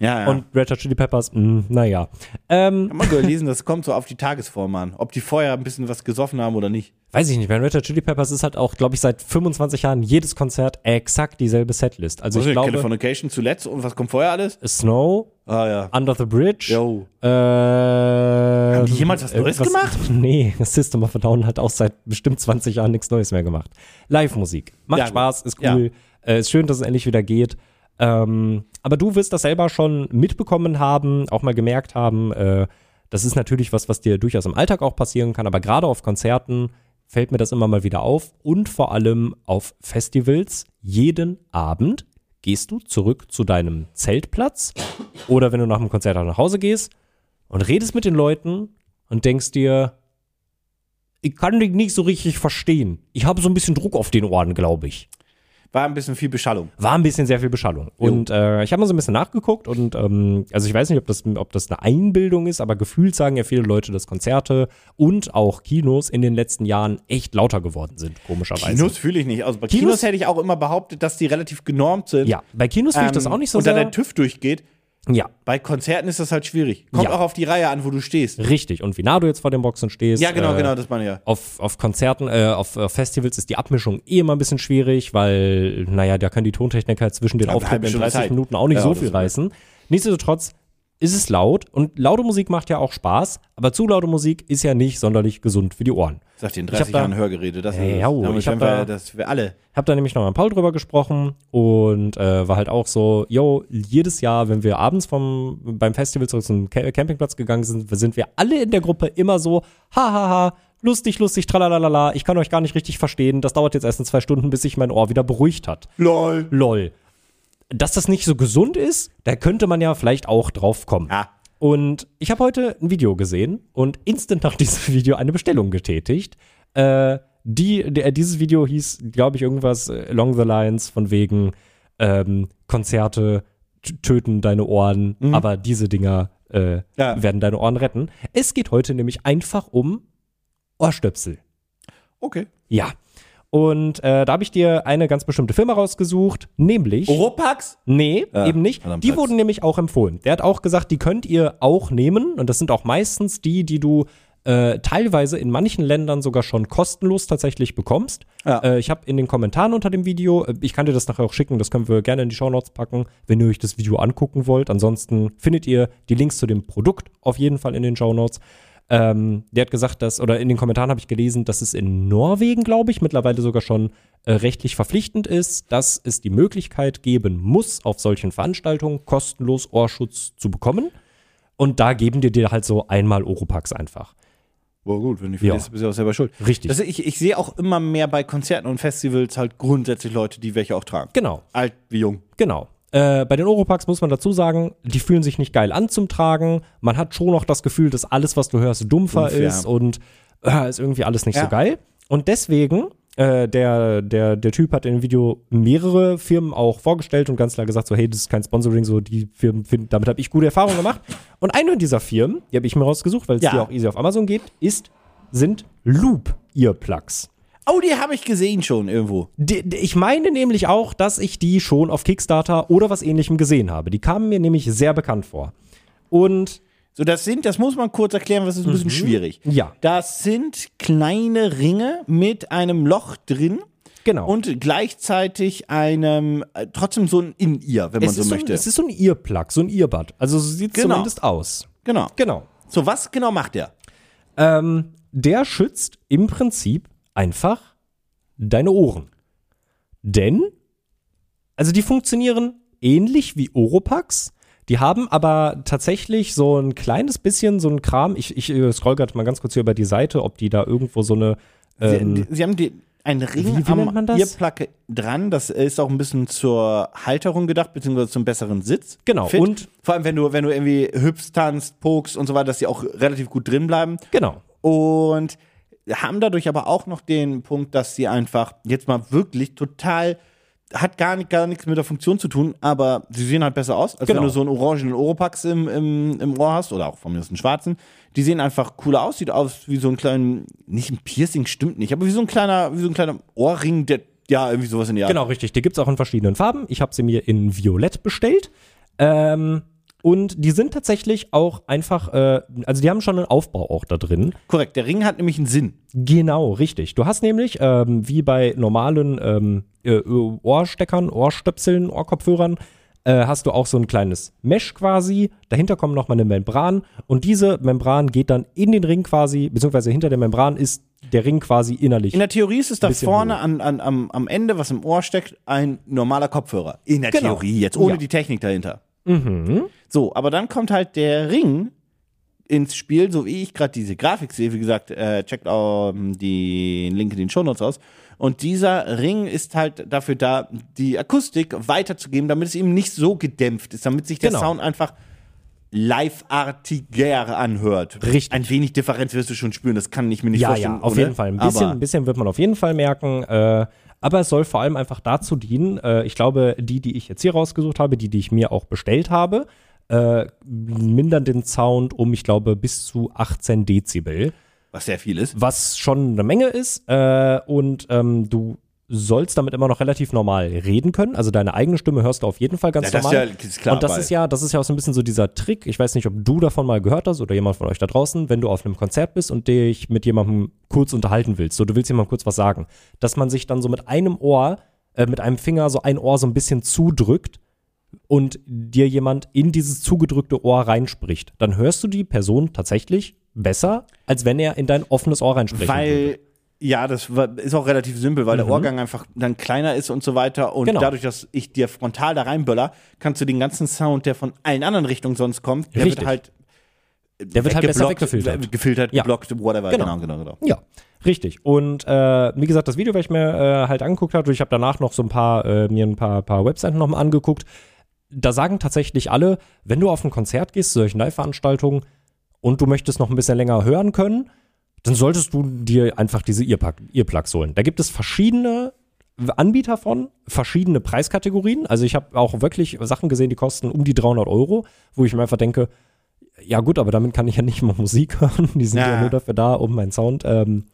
Ja, ja. Und Red Hot Chili Peppers, mh, naja. Ähm, Ich hab mal gelesen, das kommt so auf die Tagesform an. Ob die vorher ein bisschen was gesoffen haben oder nicht. weiß ich nicht, bei Red Hot Chili Peppers ist halt auch, glaube ich, seit 25 Jahren jedes Konzert exakt dieselbe Setlist. Also ich Also glaube, Californication zuletzt und was kommt vorher alles? Snow, Ah ja. Under the Bridge, Yo. Äh, Haben die jemals was Neues gemacht? Nee, System of a Down hat auch seit bestimmt 20 Jahren nichts Neues mehr gemacht. Live-Musik. Macht Ja. Spaß, ist cool. Äh, ist schön, dass es endlich wieder geht. Ähm, aber du wirst das selber schon mitbekommen haben, auch mal gemerkt haben. Äh, das ist natürlich was, was dir durchaus im Alltag auch passieren kann, aber gerade auf Konzerten fällt mir das immer mal wieder auf und vor allem auf Festivals. Jeden Abend gehst du zurück zu deinem Zeltplatz oder wenn du nach dem Konzert auch nach Hause gehst und redest mit den Leuten und denkst dir, ich kann dich nicht so richtig verstehen. Ich habe so ein bisschen Druck auf den Ohren, glaube ich. War ein bisschen viel Beschallung. War ein bisschen sehr viel Beschallung. Und äh, ich habe mal so ein bisschen nachgeguckt und ähm, also ich weiß nicht, ob das, ob das eine Einbildung ist, aber gefühlt sagen ja viele Leute, dass Konzerte und auch Kinos in den letzten Jahren echt lauter geworden sind, komischerweise. Kinos fühle ich nicht. Also bei Kinos, Kinos- hätte ich auch immer behauptet, dass die relativ genormt sind. Ja, bei Kinos fühle ich das Ähm, auch nicht so und da sehr. der TÜV durchgeht. Ja, Bei Konzerten ist das halt schwierig. Kommt Ja. auch auf die Reihe an, wo du stehst. richtig. Und wie nah du jetzt vor den Boxen stehst. Ja, genau, äh, genau, das meine ich ja. Auf, auf Konzerten, äh, auf, auf Festivals ist die Abmischung eh immer ein bisschen schwierig, weil, naja, da können die Tontechniker zwischen den Ja, Auftritten in Stunde 30 Zeit. Minuten auch nicht Ja, so viel reißen. Nichtsdestotrotz, ist es laut und laute Musik macht ja auch Spaß, aber zu laute Musik ist ja nicht sonderlich gesund für die Ohren. Sagt in hab 30 da- Jahren Hörgeräte, das ist jau, damit ich hab da- das wir alle. Hab da nämlich noch mit Paul drüber gesprochen und äh, war halt auch so, yo, jedes Jahr, wenn wir abends vom, beim Festival zurück zum Ca- Campingplatz gegangen sind, sind wir alle in der Gruppe immer so, hahaha, lustig, lustig, tralalala, ich kann euch gar nicht richtig verstehen, das dauert jetzt erst in zwei Stunden, bis sich mein Ohr wieder beruhigt hat. LOL. Lol. Dass das nicht so gesund ist, da könnte man ja vielleicht auch drauf kommen. Ja. Und ich habe heute ein Video gesehen und instant nach diesem Video eine Bestellung getätigt. Äh, die, der, dieses Video hieß, glaube ich, irgendwas äh, along the lines von wegen ähm, Konzerte töten deine Ohren, aber diese Dinger äh, Ja. werden deine Ohren retten. Es geht heute nämlich einfach um Ohrstöpsel. Okay. Ja. Und äh, da habe ich dir eine ganz bestimmte Firma rausgesucht, nämlich. Oropax? Nee, Ja, eben nicht. Die Platz. wurden nämlich auch empfohlen. Der hat auch gesagt, die könnt ihr auch nehmen. Und das sind auch meistens die, die du äh, teilweise in manchen Ländern sogar schon kostenlos tatsächlich bekommst. Ja. Äh, ich habe in den Kommentaren unter dem Video, äh, ich kann dir das nachher auch schicken, das können wir gerne in die Shownotes packen, wenn ihr euch das Video angucken wollt. Ansonsten findet ihr die Links zu dem Produkt auf jeden Fall in den Shownotes. Ähm, der hat gesagt, dass, oder in den Kommentaren habe ich gelesen, dass es in Norwegen, glaube ich, mittlerweile sogar schon äh, rechtlich verpflichtend ist, dass es die Möglichkeit geben muss, auf solchen Veranstaltungen kostenlos Ohrschutz zu bekommen. Und da geben die dir halt so einmal Oropax einfach. Boah, gut, wenn du Ja. verlierst, bist du auch selber schuld. Richtig. Das, ich, ich sehe auch immer mehr bei Konzerten und Festivals halt grundsätzlich Leute, die welche auch tragen. Genau. Alt wie jung. Genau. Äh, bei den Oropax muss man dazu sagen, die fühlen sich nicht geil an zum Tragen. Man hat schon noch das Gefühl, dass alles, was du hörst, dumpfer Dumpf, ja. ist und äh, ist irgendwie alles nicht Ja. so geil. Und deswegen, äh, der, der, der Typ hat in dem Video mehrere Firmen auch vorgestellt und ganz klar gesagt, so, hey, das ist kein Sponsoring, so die Firmen, finden, damit habe ich gute Erfahrungen gemacht. Und eine dieser Firmen, die habe ich mir rausgesucht, weil es Ja. hier auch easy auf Amazon geht, ist, sind Loop-Earplugs. Oh, die habe ich gesehen schon irgendwo. Die, die, ich meine nämlich auch, dass ich die schon auf Kickstarter oder was ähnlichem gesehen habe. Die kamen mir nämlich sehr bekannt vor. Und So, das sind, das muss man kurz erklären, das ist ein bisschen schwierig. ja, Das sind kleine Ringe mit einem Loch drin genau. und gleichzeitig einem, äh, trotzdem so ein In-Ear, wenn man so so möchte. ein, es ist so ein Earplug, so ein Earbud. Also so sieht es Genau. zumindest aus. genau. Genau. So, was genau macht der? Ähm, der schützt im Prinzip einfach deine Ohren. Denn, also die funktionieren ähnlich wie Oropax. Die haben aber tatsächlich so ein kleines bisschen so ein Kram. Ich, ich äh, scroll gerade mal ganz kurz hier über die Seite, ob die da irgendwo so eine. Sie, Ähm, die, sie haben die, einen Ring wie- wie am? Earplug dran. Das ist auch ein bisschen zur Halterung gedacht, beziehungsweise zum besseren Sitz. Genau, Fit. und- vor allem, wenn du, wenn du irgendwie hüpfst, tanzt, pokst und so weiter, dass die auch relativ gut drin bleiben. genau. Und haben dadurch aber auch noch den Punkt, dass sie einfach jetzt mal wirklich total hat gar, nicht, gar nichts mit der Funktion zu tun, aber sie sehen halt besser aus, als Genau. wenn du so einen orangenen Oropax im, im, im Ohr hast oder auch von mir aus einen schwarzen. Die sehen einfach cooler aus, sieht aus wie so ein kleiner, nicht ein Piercing, stimmt nicht, aber wie so ein kleiner, wie so ein kleiner Ohrring, der, ja, irgendwie sowas in der Art. Genau, richtig. Die gibt's auch in verschiedenen Farben. Ich habe sie mir in Violett bestellt. Ähm, und die sind tatsächlich auch einfach, äh, also die haben schon einen Aufbau auch da drin. Korrekt, der Ring hat nämlich einen Sinn. Genau, richtig. Du hast nämlich, ähm, wie bei normalen ähm, äh, Ohrsteckern, Ohrstöpseln, Ohrkopfhörern, äh, hast du auch so ein kleines Mesh quasi. Dahinter kommt nochmal eine Membran und diese Membran geht dann in den Ring quasi, beziehungsweise hinter der Membran ist der Ring quasi innerlich. In der Theorie ist es da vorne an, an, am, am Ende, was im Ohr steckt, ein normaler Kopfhörer. In der Genau. Theorie jetzt, ohne Ja. die Technik dahinter. Mhm. So, aber dann kommt halt der Ring ins Spiel, so wie ich gerade diese Grafik sehe. Wie gesagt, äh, checkt ähm, den Link in den Shownotes aus. Und dieser Ring ist halt dafür da, die Akustik weiterzugeben, damit es eben nicht so gedämpft ist, damit sich der Genau. Sound einfach live-artiger anhört. Richtig. Ein wenig Differenz wirst du schon spüren, das kann ich mir nicht Ja, vorstellen. ja, auf oder? jeden Fall. Ein bisschen, ein bisschen wird man auf jeden Fall merken. Äh, aber es soll vor allem einfach dazu dienen, äh, ich glaube, die, die ich jetzt hier rausgesucht habe, die, die ich mir auch bestellt habe, äh, mindern den Sound um, ich glaube, bis zu 18 Dezibel, was sehr viel ist. was schon eine Menge ist. Äh, und ähm, du sollst damit immer noch relativ normal reden können. Also deine eigene Stimme hörst du auf jeden Fall ganz Ja, das ist normal. ja ist klar. und das ist ja, das ist ja auch so ein bisschen so dieser Trick. Ich weiß nicht, ob du davon mal gehört hast oder jemand von euch da draußen, wenn du auf einem Konzert bist und dich mit jemandem kurz unterhalten willst. So, du willst jemandem kurz was sagen. Dass man sich dann so mit einem Ohr, äh, mit einem Finger so ein Ohr so ein bisschen zudrückt, und dir jemand in dieses zugedrückte Ohr reinspricht, dann hörst du die Person tatsächlich besser, als wenn er in dein offenes Ohr reinspricht. Weil, ja, das war- ist auch relativ simpel, weil der Ohrgang einfach dann kleiner ist und so weiter. Und Mhm. Genau. dadurch, dass ich dir frontal da reinböller, kannst du den ganzen Sound, der von allen anderen Richtungen sonst kommt, der Richtig. wird halt Der wird halt besser weggefiltert. äh, Gefiltert, Ja. geblockt, whatever. Genau. Genau, genau, genau. Ja, richtig. Und äh, wie gesagt, das Video, was ich mir äh, halt angeguckt habe, ich habe danach noch so ein paar, äh, mir ein paar, paar Webseiten nochmal angeguckt. Da sagen tatsächlich alle, wenn du auf ein Konzert gehst, zu solchen Live-Veranstaltungen, und du möchtest noch ein bisschen länger hören können, dann solltest du dir einfach diese Earplug- Earplugs holen. Da gibt es verschiedene Anbieter von, verschiedene Preiskategorien. Also ich habe auch wirklich Sachen gesehen, die kosten um die 300 Euro, wo ich mir einfach denke, ja gut, aber damit kann ich ja nicht mal Musik hören. Die sind ja, Ja. nur dafür da, um meinen Sound ähm,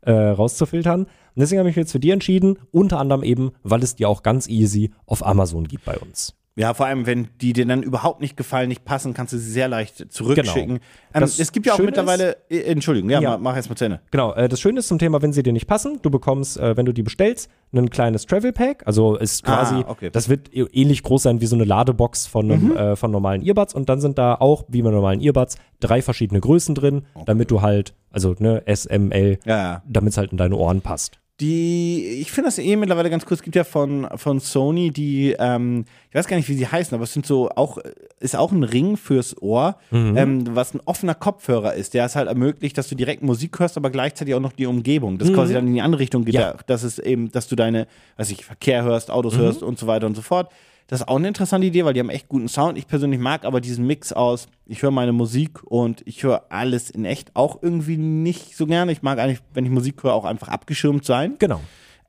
äh, rauszufiltern. Und deswegen habe ich mich jetzt für die entschieden, unter anderem eben, weil es die auch ganz easy auf Amazon gibt bei uns. Ja, vor allem, wenn die dir dann überhaupt nicht gefallen, nicht passen, kannst du sie sehr leicht zurückschicken. Genau. Ähm, es gibt ja auch Schöne mittlerweile, äh, Entschuldigung, ja, Ja. Mach, erst mal zu Ende. Genau, äh, das Schöne ist zum Thema, wenn sie dir nicht passen, du bekommst, äh, wenn du die bestellst, ein kleines Travel Pack. Also ist quasi, Ah, okay. das wird ä- ähnlich groß sein wie so eine Ladebox von, einem, äh, von normalen Earbuds. Und dann sind da auch, wie bei normalen Earbuds, drei verschiedene Größen drin, damit du halt, also ne, S, M, L, Ja, ja. damit es halt in deine Ohren passt. Die, ich finde das eh mittlerweile ganz cool. Es gibt ja von, von Sony die, ähm, ich weiß gar nicht, wie sie heißen, aber es sind so auch, ist auch ein Ring fürs Ohr, ähm, was ein offener Kopfhörer ist, der es halt ermöglicht, dass du direkt Musik hörst, aber gleichzeitig auch noch die Umgebung. Das quasi dann in die andere Richtung geht, Ja. dass es eben, dass du deine, weiß ich, Verkehr hörst, Autos hörst und so weiter und so fort. Das ist auch eine interessante Idee, weil die haben echt guten Sound. Ich persönlich mag aber diesen Mix aus, ich höre meine Musik und ich höre alles in echt auch irgendwie nicht so gerne. Ich mag eigentlich, wenn ich Musik höre, auch einfach abgeschirmt sein. Genau.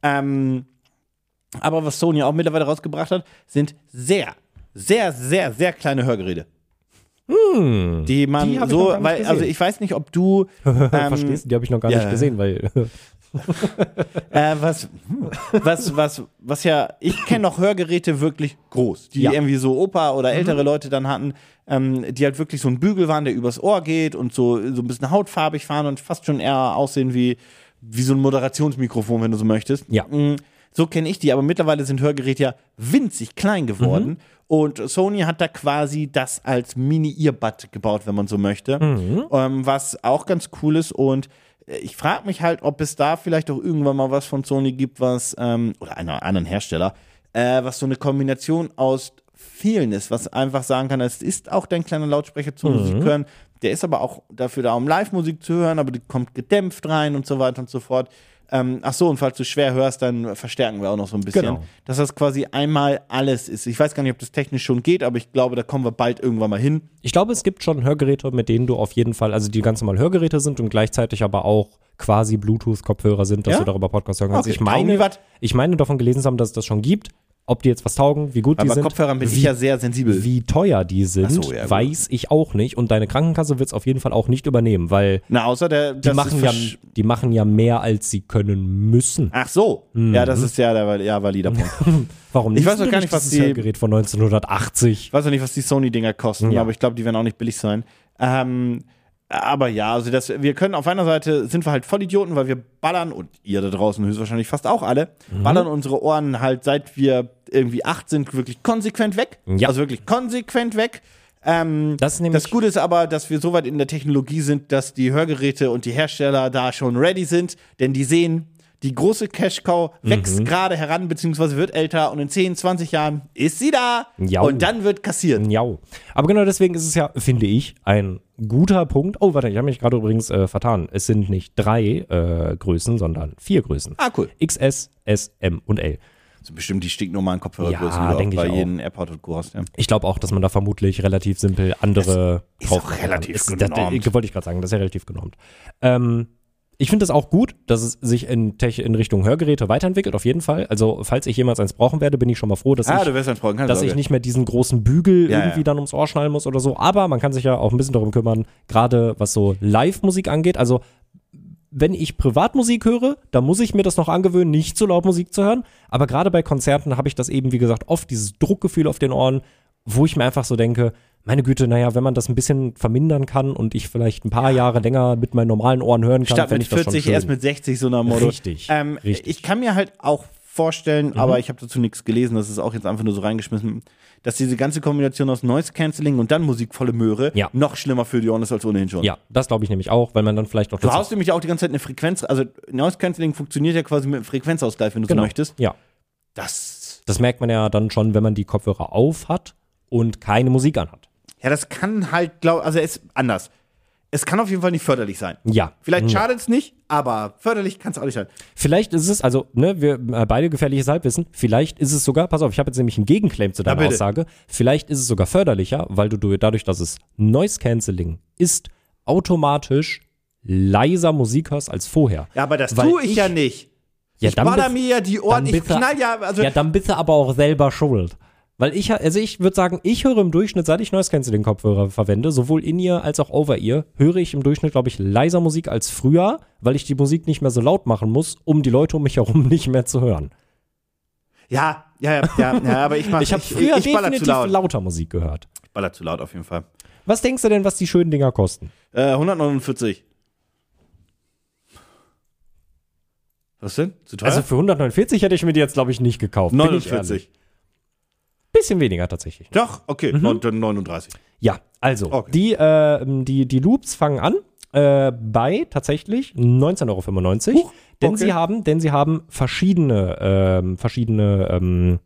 Ähm, aber was Sony auch mittlerweile rausgebracht hat, sind sehr, sehr, sehr, sehr kleine Hörgeräte. die man die so, weil, also ich weiß nicht, ob du Verstehst du? Die habe ich noch gar ja. nicht gesehen, weil äh, was, was, was, was ja, ich kenne noch Hörgeräte wirklich groß, die Ja. Mhm. irgendwie so Opa oder ältere Leute dann hatten, ähm, die halt wirklich so ein Bügel waren, der übers Ohr geht und so, so ein bisschen hautfarbig fahren und fast schon eher aussehen wie, wie so ein Moderationsmikrofon, wenn du so möchtest. Ja. Mm, So kenne ich die, aber mittlerweile sind Hörgeräte ja winzig klein geworden. Mhm. Und Sony hat da quasi das als Mini-Earbud gebaut, wenn man so möchte. Mhm. Ähm, was auch ganz cool ist. Und ich frage mich halt, ob es da vielleicht auch irgendwann mal was von Sony gibt, was, ähm, oder einer anderen Hersteller, äh, was so eine Kombination aus vielen ist, was einfach sagen kann, es ist auch dein kleiner Lautsprecher zum Musik hören. Der ist aber auch dafür da, um Live-Musik zu hören, aber die kommt gedämpft rein und so weiter und so fort. Ähm, ach so, und falls du schwer hörst, dann verstärken wir auch noch so ein bisschen. Genau. Dass das quasi einmal alles ist. Ich weiß gar nicht, ob das technisch schon geht, aber ich glaube, da kommen wir bald irgendwann mal hin. Ich glaube, es gibt schon Hörgeräte, mit denen du auf jeden Fall, also die ganz normal Hörgeräte sind und gleichzeitig aber auch quasi Bluetooth-Kopfhörer sind, dass Ja? du darüber Podcast hören kannst. Okay, ich, meine, ich meine davon gelesen zu haben, dass es das schon gibt. Ob die jetzt was taugen, wie gut die Aber sind, Kopfhörern bin wie, ich ja sehr sensibel. wie teuer die sind, so, ja, weiß ich auch nicht. Und deine Krankenkasse wird es auf jeden Fall auch nicht übernehmen, weil Na, außer der, die machen, ja, die machen ja mehr, als sie können müssen. Ach so. Mhm. Ja, das ist ja der ja, valider Punkt. Warum Ich weiß du gar nicht nicht, was die- Hörgerät von 1980? Ich weiß auch nicht, was die Sony-Dinger kosten, Ja. aber ich glaube, die werden auch nicht billig sein. Ähm, aber ja, also das, wir können auf einer Seite sind wir halt Vollidioten, weil wir ballern und ihr da draußen höchstwahrscheinlich fast auch alle, Mhm. ballern unsere Ohren halt seit wir irgendwie acht sind wirklich konsequent weg. Ja. Also wirklich konsequent weg. Ähm, Das das Gute ist aber, dass wir so weit in der Technologie sind, dass die Hörgeräte und die Hersteller da schon ready sind, denn die sehen, die große Cash-Cow wächst Mhm. gerade heran, beziehungsweise wird älter und in 10, 20 Jahren ist sie da Ja. und dann wird kassiert. Ja. Aber genau deswegen ist es ja, finde ich, ein guter Punkt. Oh, warte, ich habe mich gerade übrigens äh, vertan. Es sind nicht drei äh, Größen, sondern vier Größen. Ah, cool. XS, S, M und L. So bestimmt die stinknormalen Kopfhörergrößen, Ja, die du denk auch ich bei auch. jedem AirPod und Co. hast. Ja. Ich glaube auch, dass man da vermutlich relativ simpel andere ist drauf auch relativ kann. genormt. Das, das, wollte ich gerade sagen, das ist ja relativ genormt. Ähm, ich finde es auch gut, dass es sich in, Tech, in Richtung Hörgeräte weiterentwickelt, auf jeden Fall. Also, falls ich jemals eins brauchen werde, bin ich schon mal froh, dass Ah, ich dass ich nicht mehr diesen großen Bügel Ja, irgendwie ja. dann ums Ohr schnallen muss oder so. Aber man kann sich ja auch ein bisschen darum kümmern, gerade was so Live-Musik angeht. Also wenn ich Privatmusik höre, dann muss ich mir das noch angewöhnen, nicht so laut Musik zu hören. Aber gerade bei Konzerten habe ich das eben, wie gesagt, oft dieses Druckgefühl auf den Ohren, wo ich mir einfach so denke, meine Güte, naja, wenn man das ein bisschen vermindern kann und ich vielleicht ein paar Jahre länger mit meinen normalen Ohren hören kann, Statt mit ich das 40 schon schön. erst mit 60 so einer Motto. Richtig, Ähm, richtig. Ich kann mir halt auch vorstellen, aber ich habe dazu nichts gelesen. Das ist auch jetzt einfach nur so reingeschmissen, dass diese ganze Kombination aus Noise Cancelling und dann musikvolle Möhre Ja. noch schlimmer für die Ohren ist als ohnehin schon. Ja, das glaube ich nämlich auch, weil man dann vielleicht auch Du haust nämlich auch die ganze Zeit eine Frequenz, also Noise Cancelling funktioniert ja quasi mit einem Frequenzausgleich, wenn du genau. so möchtest. Ja, Das, das merkt man ja dann schon, wenn man die Kopfhörer auf hat und keine Musik anhat. ja, das kann halt, glaub, also es ist anders. Es kann auf jeden Fall nicht förderlich sein. Ja. Vielleicht Mhm. schadet es nicht, aber förderlich kann es auch nicht sein. Vielleicht ist es, also, ne, wir äh, beide gefährliches Halbwissen, vielleicht ist es sogar, pass auf, ich habe jetzt nämlich einen Gegenclaim zu deiner bitte. Aussage, vielleicht ist es sogar förderlicher, weil du, du dadurch, dass es Noise Cancelling ist, automatisch leiser Musik hörst als vorher. Ja, aber das Weil tue ich, ich- ja nicht. Ja, ich dann baller mir ja die Ohren, ich knall ja, also ja, dann bist du aber auch selber schuld. Weil ich, also ich würde sagen, ich höre im Durchschnitt, seit ich Noise Cancelling Kopfhörer verwende, sowohl In-Ear als auch Over-Ear, höre ich im Durchschnitt, glaube ich, leiser Musik als früher, weil ich die Musik nicht mehr so laut machen muss, um die Leute um mich herum nicht mehr zu hören. ja, ja, ja, ja, aber ich mach, Ich habe früher ich zu definitiv laut. lauter Musik gehört. Ich baller zu laut auf jeden Fall. Was denkst du denn, was die schönen Dinger kosten? Äh, 149. Was denn? Zu teuer? Also für 149 hätte ich mir die jetzt, glaube ich, nicht gekauft. bin ich 49. Bisschen weniger tatsächlich. Doch, okay, Mhm. neun- dann 39. Ja, also, Okay. die, äh, die, die Loops fangen an äh, bei tatsächlich 19,95 Euro. denn okay. sie haben, denn sie haben verschiedene, ähm, verschiedene ähm,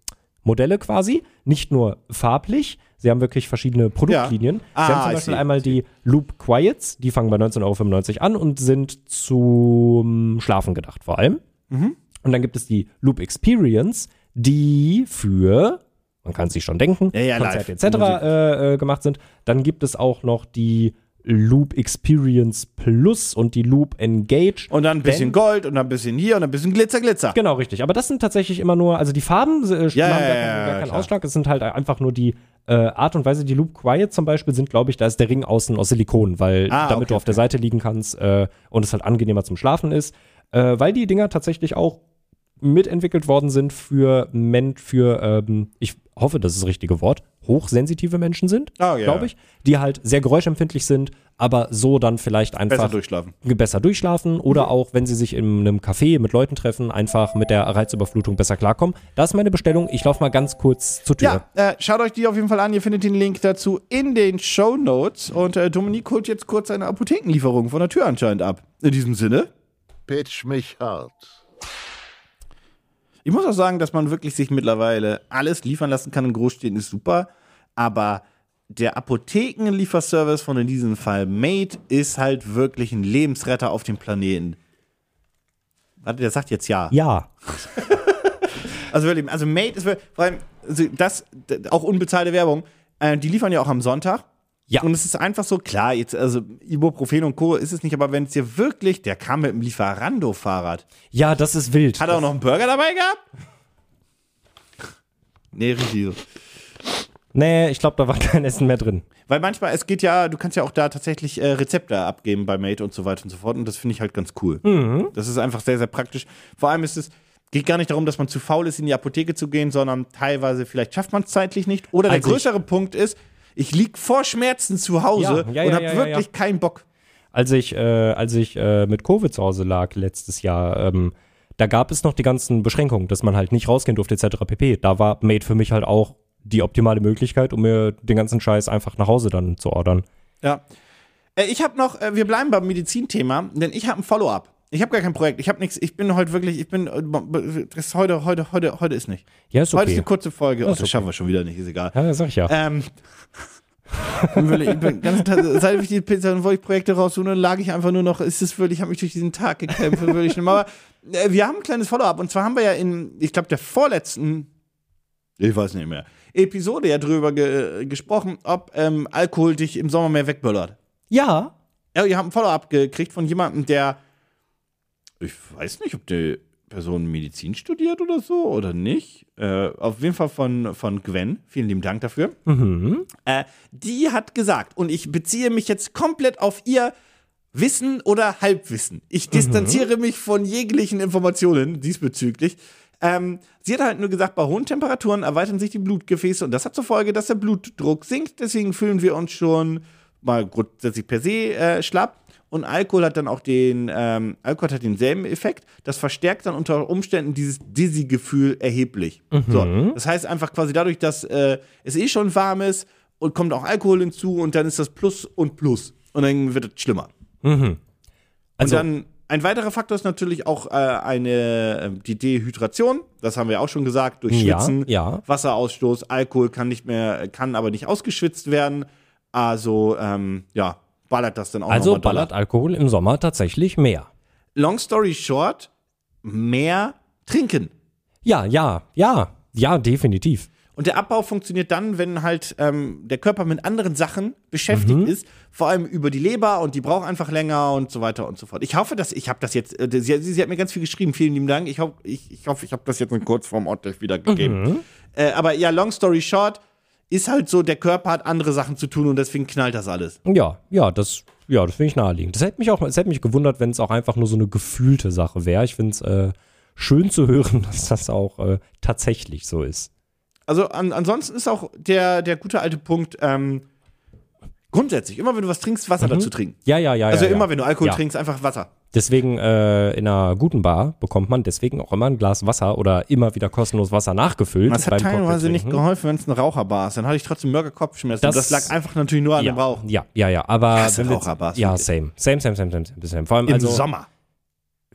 Modelle quasi, nicht nur farblich, sie haben wirklich verschiedene Produktlinien. Ah, sie haben zum ich Beispiel sehe. einmal die Loop Quiets, die fangen bei 19,95 Euro an und sind zum Schlafen gedacht vor allem. Mhm. Und dann gibt es die Loop Experience, die für, man kann es sich schon denken, Ja, ja, Konzerte etc. Äh, äh, gemacht sind. Dann gibt es auch noch die Loop Experience Plus und die Loop Engage. Und dann ein bisschen Denn- Gold und dann ein bisschen hier und dann ein bisschen Glitzer, Glitzer. Genau, richtig. Aber das sind tatsächlich immer nur, also die Farben äh, Ja, ja, gar, ja, keinen, gar keinen. Ausschlag. Es sind halt einfach nur die äh, Art und Weise. Die Loop Quiet zum Beispiel sind, glaube ich, da ist der Ring außen aus Silikon, weil Ah, damit okay, du auf der okay. Seite liegen kannst äh, und es halt angenehmer zum Schlafen ist. Äh, weil die Dinger tatsächlich auch mitentwickelt worden sind für Men, für, ähm, ich hoffe, das ist das richtige Wort, hochsensitive Menschen sind, Ah, ja. glaube ich, die halt sehr geräuschempfindlich sind, aber so dann vielleicht einfach Besser durchschlafen. besser durchschlafen oder auch, wenn sie sich in einem Café mit Leuten treffen, einfach mit der Reizüberflutung besser klarkommen. Das ist meine Bestellung. Ich laufe mal ganz kurz zur Tür. Ja, äh, schaut euch die auf jeden Fall an. Ihr findet den Link dazu in den Show Notes. Und äh, Dominik holt jetzt kurz eine Apothekenlieferung von der Tür anscheinend ab. In diesem Sinne. Pitch mich hart. Ich muss auch sagen, dass man wirklich sich mittlerweile alles liefern lassen kann in Großstädten, ist super. Aber der Apothekenlieferservice von in diesem Fall Made ist halt wirklich ein Lebensretter auf dem Planeten. Warte, der sagt jetzt ja. Ja. Also wirklich, also Made ist wirklich, vor allem, also das, auch unbezahlte Werbung, äh, die liefern ja auch am Sonntag. Ja. Und es ist einfach so, klar, jetzt, also Ibuprofen und Co. ist es nicht, aber wenn es dir wirklich, der kam mit dem Lieferando-Fahrrad. Ja, das ist wild. Hat er auch noch einen Burger dabei gehabt? Nee, richtig. Nee, ich glaube, da war kein Essen mehr drin. Weil manchmal, es geht ja, du kannst ja auch da tatsächlich äh, Rezepte abgeben bei Mate und so weiter und so fort. Und das finde ich halt ganz cool. Mhm. Das ist einfach sehr, sehr praktisch. Vor allem ist es, geht gar nicht darum, dass man zu faul ist, in die Apotheke zu gehen, sondern teilweise vielleicht schafft man es zeitlich nicht. Oder der Also größere Punkt ist, ich lieg vor Schmerzen zu Hause Ja, ja, und habe wirklich keinen Bock. Als ich, äh, als ich äh, mit Covid zu Hause lag letztes Jahr, ähm, da gab es noch die ganzen Beschränkungen, dass man halt nicht rausgehen durfte, etc. pp. Da war Made für mich halt auch die optimale Möglichkeit, um mir den ganzen Scheiß einfach nach Hause dann zu ordern. Ja. Äh, ich habe noch, äh, wir bleiben beim Medizinthema, denn ich habe ein Follow-up. Ich habe gar kein Projekt. Ich habe nichts. Ich bin heute wirklich, ich bin, äh, das ist heute, heute, heute, heute ist nicht. Ja, ist Heute ist okay. eine kurze Folge. Oh, ist das schaffen wir schon wieder nicht, ist egal. Ja, sag ich ja. Ähm, ich bin ganz, seit ich die Pizza wollte ich Projekte raussuchen, dann lag ich einfach nur noch, ist es wirklich, ich habe mich durch diesen Tag gekämpft, schlimm. Aber äh, wir haben ein kleines Follow-up und zwar haben wir ja in, ich glaube, der vorletzten, ich weiß nicht mehr, Episode ja drüber ge gesprochen, ob ähm, Alkohol dich im Sommer mehr wegböllert. Ja. Ja, ihr habt ein Follow-up gekriegt von jemandem, der, ich weiß nicht, ob die Person Medizin studiert oder so oder nicht. Äh, auf jeden Fall von, von Gwen. Vielen lieben Dank dafür. Mhm. Äh, die hat gesagt, und ich beziehe mich jetzt komplett auf ihr Wissen oder Halbwissen. Ich distanziere mich von jeglichen Informationen diesbezüglich. Ähm, sie hat halt nur gesagt, bei hohen Temperaturen erweitern sich die Blutgefäße und das hat zur Folge, dass der Blutdruck sinkt. Deswegen fühlen wir uns schon mal grundsätzlich per se äh, schlapp. Und Alkohol hat dann auch den, ähm, Alkohol hat denselben Effekt. Das verstärkt dann unter Umständen dieses Dizzy-Gefühl erheblich. So, das heißt einfach quasi dadurch, dass äh, es eh schon warm ist und kommt auch Alkohol hinzu und dann ist das Plus und Plus. Und dann wird es schlimmer. Also, und dann ein weiterer Faktor ist natürlich auch äh, eine äh, die Dehydration. Das haben wir auch schon gesagt durch Ja, Schwitzen, ja. Wasserausstoß, Alkohol kann nicht mehr, kann aber nicht ausgeschwitzt werden. Also ähm, ja, ballert das dann auch also ballert Alkohol im Sommer tatsächlich mehr. Long story short, mehr trinken. Ja, ja, ja, ja, definitiv. Und der Abbau funktioniert dann, wenn halt ähm, der Körper mit anderen Sachen beschäftigt Mhm. ist, vor allem über die Leber und die braucht einfach länger und so weiter und so fort. Ich hoffe, dass ich habe das jetzt, äh, sie, sie hat mir ganz viel geschrieben, vielen lieben Dank. Ich, hoff, ich, ich hoffe, ich habe das jetzt in Kurzform ordentlich wiedergegeben. Mhm. Äh, aber ja, long story short, ist halt so, der Körper hat andere Sachen zu tun und deswegen knallt das alles. Ja, ja, das, ja, das finde ich naheliegend. Das hätte mich auch, es hätte mich gewundert, wenn es auch einfach nur so eine gefühlte Sache wäre. Ich finde es äh, schön zu hören, dass das auch äh, tatsächlich so ist. Also an, ansonsten ist auch der, der gute alte Punkt, ähm, grundsätzlich, immer wenn du was trinkst, Wasser dazu trinken. Ja, ja, ja. Also Mhm. ja, immer ja. wenn du Alkohol ja. trinkst, einfach Wasser. Deswegen äh, in einer guten Bar bekommt man deswegen auch immer ein Glas Wasser oder immer wieder kostenlos Wasser nachgefüllt. Das hat teilweise nicht geholfen, wenn es eine Raucherbar ist. Dann hatte ich trotzdem mörder Kopfschmerzen. Das- Das, lag einfach natürlich nur an ja, dem Rauch. ja, ja, ja, aber Raucherbars, ja, same, same, same, same, same, same, same. Vor allem Im also Sommer.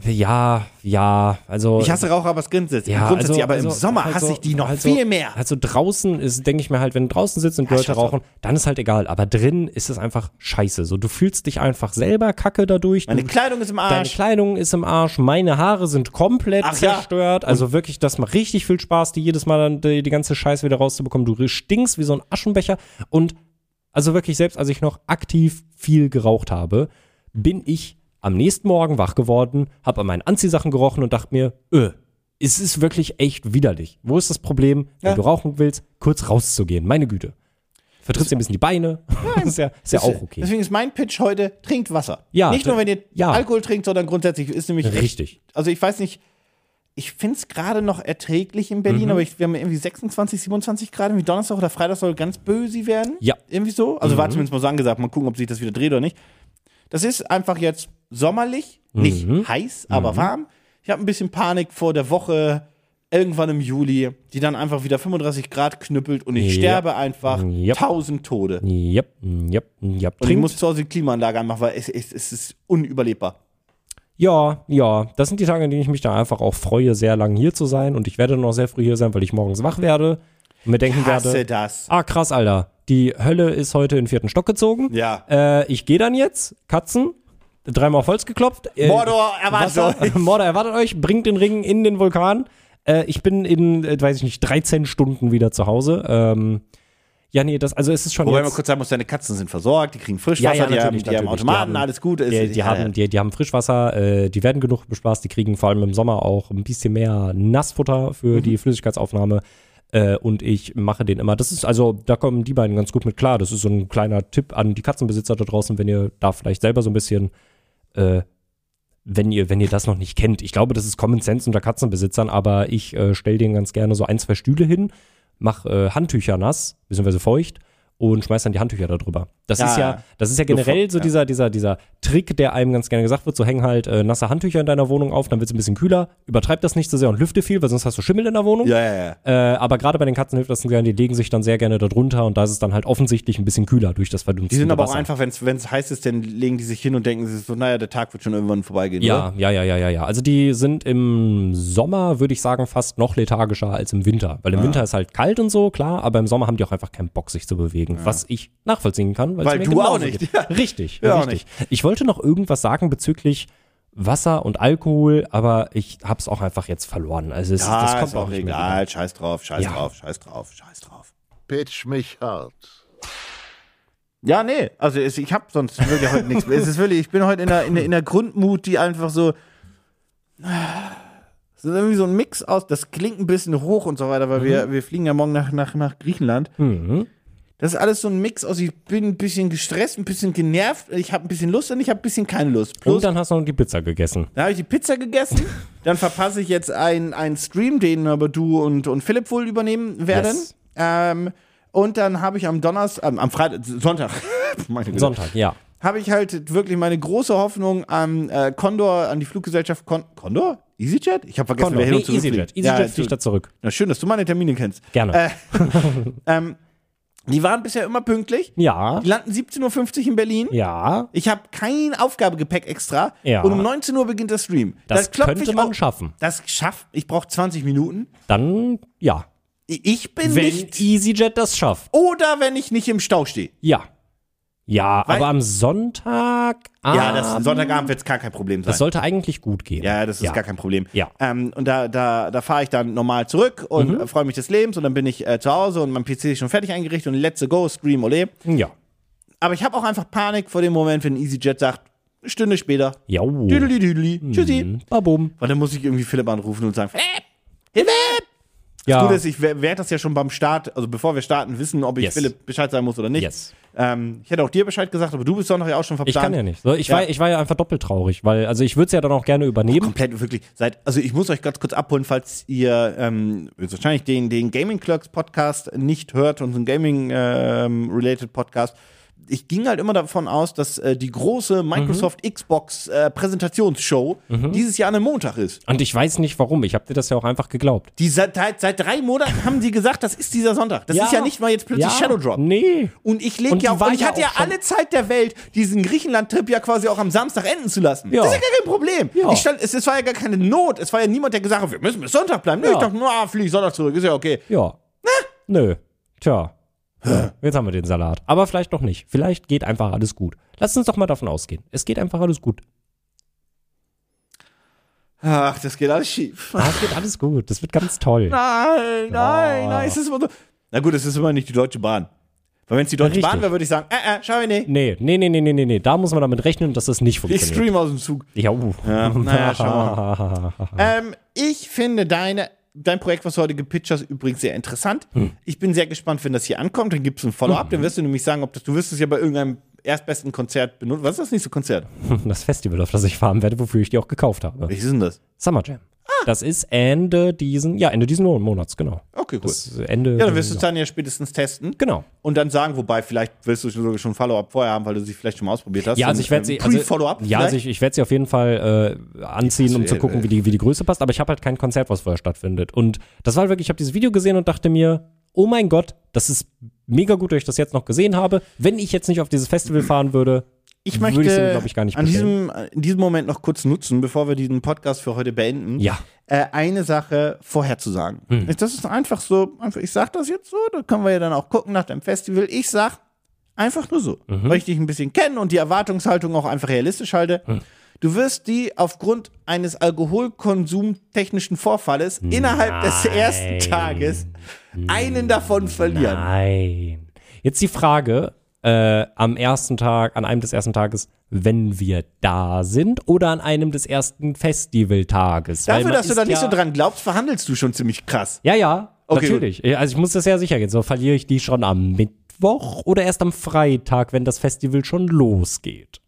Ja, ja, also Ich hasse Raucherbars grundsätzlich, ja, grundsätzlich also- aber im also- Sommer also- hasse ich die noch also- viel mehr. Also draußen ist, denke ich mir halt, wenn du draußen sitzt und Ja, Leute rauchen, dann ist halt egal. Aber drin ist es einfach scheiße. So, du fühlst dich einfach selber kacke dadurch. Meine du, Kleidung ist im Deine Arsch. Kleidung ist im Arsch, meine Haare sind komplett Ach ja. zerstört. Also wirklich, das macht richtig viel Spaß, die jedes Mal dann die, die ganze Scheiße wieder rauszubekommen. Du stinkst wie so ein Aschenbecher. Und also wirklich, selbst als ich noch aktiv viel geraucht habe, bin ich am nächsten Morgen wach geworden, habe an meinen Anziehsachen gerochen und dachte mir, öh, es ist wirklich echt widerlich. Wo ist das Problem, wenn Ja. du rauchen willst, kurz rauszugehen? Meine Güte. Vertrittst dir ein bisschen die Beine. ist ja, ist ja auch okay. Deswegen ist mein Pitch heute, trinkt Wasser. Ja, Nicht nur, wenn ihr ja. Alkohol trinkt, sondern grundsätzlich ist nämlich echt- Richtig. Also ich weiß nicht, ich finde es gerade noch erträglich in Berlin, Mhm. aber ich, wir haben irgendwie 26, 27 Grad, wie Donnerstag oder Freitag soll ganz böse werden. Ja. Mhm. Irgendwie so. Also war zumindest mal so angesagt, mal gucken, ob sich das wieder dreht oder nicht. Das ist einfach jetzt sommerlich, nicht Mhm. heiß, aber warm. Ich habe ein bisschen Panik vor der Woche, irgendwann im Juli, die dann einfach wieder 35 Grad knüppelt und ich Ja. sterbe einfach Yep. tausend Tode. Yep, yep, yep. Und ich muss zu Hause die Klimaanlage anmachen, weil es, es, es ist unüberlebbar. Ja, ja, das sind die Tage, in denen ich mich da einfach auch freue, sehr lang hier zu sein. Und ich werde noch sehr früh hier sein, weil ich morgens wach werde und mir denken werde, das. ah krass, Alter, die Hölle ist heute in den vierten Stock gezogen. Ja. Äh, ich gehe dann jetzt, Katzen, dreimal auf Holz geklopft. Äh, Mordor erwartet Wasser- euch. Mordor erwartet euch, bringt den Ring in den Vulkan. Äh, ich bin in, äh, weiß ich nicht, 13 Stunden wieder zu Hause. Ähm, ja, nee, das, also es ist schon Wobei man kurz sagen muss, deine Katzen sind versorgt, die kriegen Frischwasser, Ja, ja, die, haben, die haben. Automaten, Die haben- alles gut. Es- Die, die, ja, haben, die, die haben Frischwasser, äh, die werden genug bespaßt, die kriegen vor allem im Sommer auch ein bisschen mehr Nassfutter für Mhm. die Flüssigkeitsaufnahme. Äh, und ich mache den immer. Das ist also, da kommen die beiden ganz gut mit klar. Das ist so ein kleiner Tipp an die Katzenbesitzer da draußen, wenn ihr da vielleicht selber so ein bisschen, äh, wenn ihr, wenn ihr das noch nicht kennt. Ich glaube, das ist Common Sense unter Katzenbesitzern, aber ich äh, stelle denen ganz gerne so ein, zwei Stühle hin, mach äh, Handtücher nass, beziehungsweise feucht und schmeiß dann die Handtücher da drüber. Das Ja, ist ja, das ist ja generell so dieser, dieser, dieser Trick, der einem ganz gerne gesagt wird, so häng halt äh, nasse Handtücher in deiner Wohnung auf, dann wird es ein bisschen kühler, übertreib das nicht so sehr und lüfte viel, weil sonst hast du Schimmel in der Wohnung. ja, ja, ja. Äh, aber gerade bei den Katzen hilft das gerne, die legen sich dann sehr gerne da drunter und da ist es dann halt offensichtlich ein bisschen kühler durch das verdunstende Die sind aber auch Wasser. einfach, wenn es heiß ist, dann legen die sich hin und denken sich so, naja, der Tag wird schon irgendwann vorbeigehen. Ja, ja, ja, ja, ja, ja. Also die sind im Sommer, würde ich sagen, fast noch lethargischer als im Winter. Weil im Winter ist halt kalt und so, klar, aber im Sommer haben die auch einfach keinen Bock, sich zu bewegen. Was ich nachvollziehen kann. Weil es du auch nicht. Ja. Richtig, Ja, auch richtig. Ich wollte noch irgendwas sagen bezüglich Wasser und Alkohol, aber ich hab's auch einfach jetzt verloren. Also es, Ja, das kommt ist auch nicht mehr egal. Scheiß drauf, scheiß Ja. drauf, scheiß drauf, scheiß drauf. Pitch mich hart. Ja, nee, also es, ich habe sonst wirklich heute nichts mehr. Es ist wirklich, ich bin heute in der, in der, in der Grundmut, die einfach so. Es ist irgendwie so ein Mix aus, das klingt ein bisschen hoch und so weiter, weil wir, wir fliegen ja morgen nach, nach, nach Griechenland. Mhm. Das ist alles so ein Mix aus, ich bin ein bisschen gestresst, ein bisschen genervt, ich habe ein bisschen Lust und ich habe ein bisschen keine Lust. Plus, Und dann hast du noch die Pizza gegessen. dann habe ich die Pizza gegessen, dann verpasse ich jetzt einen, einen Stream, den aber du und, und Philipp wohl übernehmen werden. Yes. Ähm, und dann habe ich am Donnerstag, ähm, am Freitag, Sonntag, meine Güte, Sonntag, ja. habe ich halt wirklich meine große Hoffnung an äh, Condor, an die Fluggesellschaft Con Condor? EasyJet? Ich habe vergessen, Condor. wer hin Nee, und zurück EasyJet. EasyJet Ja, fliegt da zurück. Na schön, dass du meine Termine kennst. Gerne. Äh, ähm, die waren bisher immer pünktlich. ja. Die landen 17.50 Uhr in Berlin. Ja. Ich habe kein Aufgabegepäck extra. Ja. Und um 19 Uhr beginnt der Stream. Das klopf könnte ich man auf- schaffen. Das schafft. Ich brauche 20 Minuten. Dann, ja. Ich bin Wenn nicht. EasyJet das schafft. Oder wenn ich nicht im Stau stehe. Ja. Ja, Weil- aber am Sonntag. Ja, das Sonntagabend wird es gar kein Problem sein. Das sollte eigentlich gut gehen. Ja, das ist gar kein Problem. Ja. Ähm, und da, da, da fahre ich dann normal zurück und Mhm. freue mich des Lebens und dann bin ich äh, zu Hause und mein PC ist schon fertig eingerichtet und let's go, Stream, ole. Ja. Aber ich habe auch einfach Panik vor dem Moment, wenn EasyJet sagt, eine Stunde später, Ja. düdeli düdeli, tschüssi. Mhm. Babum. Und dann muss ich irgendwie Philipp anrufen und sagen, Philipp, Hilfe! Ja. Gut ist, ich wer- werde das ja schon beim Start, also bevor wir starten, wissen, ob ich Yes. Philipp Bescheid sagen muss oder nicht. Yes. Ähm, ich hätte auch dir Bescheid gesagt, aber du bist doch noch ja auch schon verplant. Ich kann ja nicht. So, ich, Ja. War, ich war ja einfach doppelt traurig, weil, also ich würde es ja dann auch gerne übernehmen. komplett wirklich seit also ich muss euch ganz kurz abholen falls ihr ähm, wahrscheinlich den den Gaming Clerks Podcast nicht hört unseren Gaming ähm, related Podcast ich ging halt immer davon aus, dass äh, die große Microsoft Xbox äh, Präsentationsshow dieses Jahr an einem Montag ist. Und ich weiß nicht warum. Ich habe dir das ja auch einfach geglaubt. Die seit, seit, drei Monaten haben die gesagt, das ist dieser Sonntag. Das ist ja nicht mal jetzt plötzlich Shadow Drop. Nee. Und ich leg Und ja auch, und ich ja hatte ja alle Zeit der Welt, diesen Griechenland-Trip ja quasi auch am Samstag enden zu lassen. Ja. Das ist ja gar kein Problem. Ja. Ich stand, es, es war ja gar keine Not. Es war ja niemand, der gesagt hat, wir müssen bis Sonntag bleiben. Nee, Ja. Ich dachte, nur, ah, flieg ich Sonntag zurück, ist ja okay. Ja. Nö. Tja. Jetzt haben wir den Salat. Aber vielleicht doch nicht. Vielleicht geht einfach alles gut. Lass uns doch mal davon ausgehen. Es geht einfach alles gut. Ach, das geht alles schief. Ah, es geht alles gut. Das wird ganz toll. Nein, nein, Ja. nein, es ist immer so. Na gut, es ist immer nicht die Deutsche Bahn. Weil wenn es die Deutsche Richtig. Bahn wäre, würde ich sagen, äh, äh, schau ich nicht. Nee, nee, nee, nee, nee, nee, nee. Da muss man damit rechnen, dass das nicht Ich funktioniert. stream aus dem Zug. Ja, uh. Ja, naja, schau mal. Ähm, ich finde deine, dein Projekt, was du heute gepitcht hast, übrigens sehr interessant. Hm. Ich bin sehr gespannt, wenn das hier ankommt. Dann gibt es ein Follow-up. Dann wirst du nämlich sagen, ob das, du wirst es ja bei irgendeinem erstbesten Konzert benutzen. Was ist das nächste Konzert? Das Festival, auf das ich fahren werde, wofür ich die auch gekauft habe. Welches ist denn das? Summer Jam. Das ist Ende diesen, ja, Ende diesen Monats, genau. Okay, cool. Das Ende. ja, dann wirst du es dann ja spätestens testen. Genau. Und dann sagen, wobei, vielleicht willst du sogar schon ein Follow-up vorher haben, weil du sie vielleicht schon mal ausprobiert hast. Ja, also ich werde äh, sie. Also, Pre-Follow-up. ja, also ich, ich werde sie auf jeden Fall äh, anziehen, um zu gucken, wie die, wie die Größe passt. Aber ich habe halt kein Konzert, was vorher stattfindet. Und das war halt wirklich, ich habe dieses Video gesehen und dachte mir, oh mein Gott, das ist mega gut, dass ich das jetzt noch gesehen habe. Wenn ich jetzt nicht auf dieses Festival fahren würde, ich möchte ich glaube ich, gar nicht an diesem, in diesem Moment noch kurz nutzen, bevor wir diesen Podcast für heute beenden, Ja. äh, eine Sache vorherzusagen. Hm. Das ist einfach so, einfach, ich sag das jetzt so, da können wir ja dann auch gucken nach dem Festival. Ich sag einfach nur so, Mhm. weil ich dich ein bisschen kenne und die Erwartungshaltung auch einfach realistisch halte. Hm. Du wirst die aufgrund eines alkoholkonsumtechnischen Vorfalles innerhalb des ersten Tages einen davon verlieren. Nein. Jetzt die Frage, äh, am ersten Tag, an einem des ersten Tages, wenn wir da sind oder an einem des ersten Festivaltages? Dafür, dass du da nicht ja, so dran glaubst, verhandelst du schon ziemlich krass. Ja, ja, Okay, natürlich. Ja, Also ich muss das ja sicher gehen. So verliere ich die schon am Mittwoch oder erst am Freitag, wenn das Festival schon losgeht.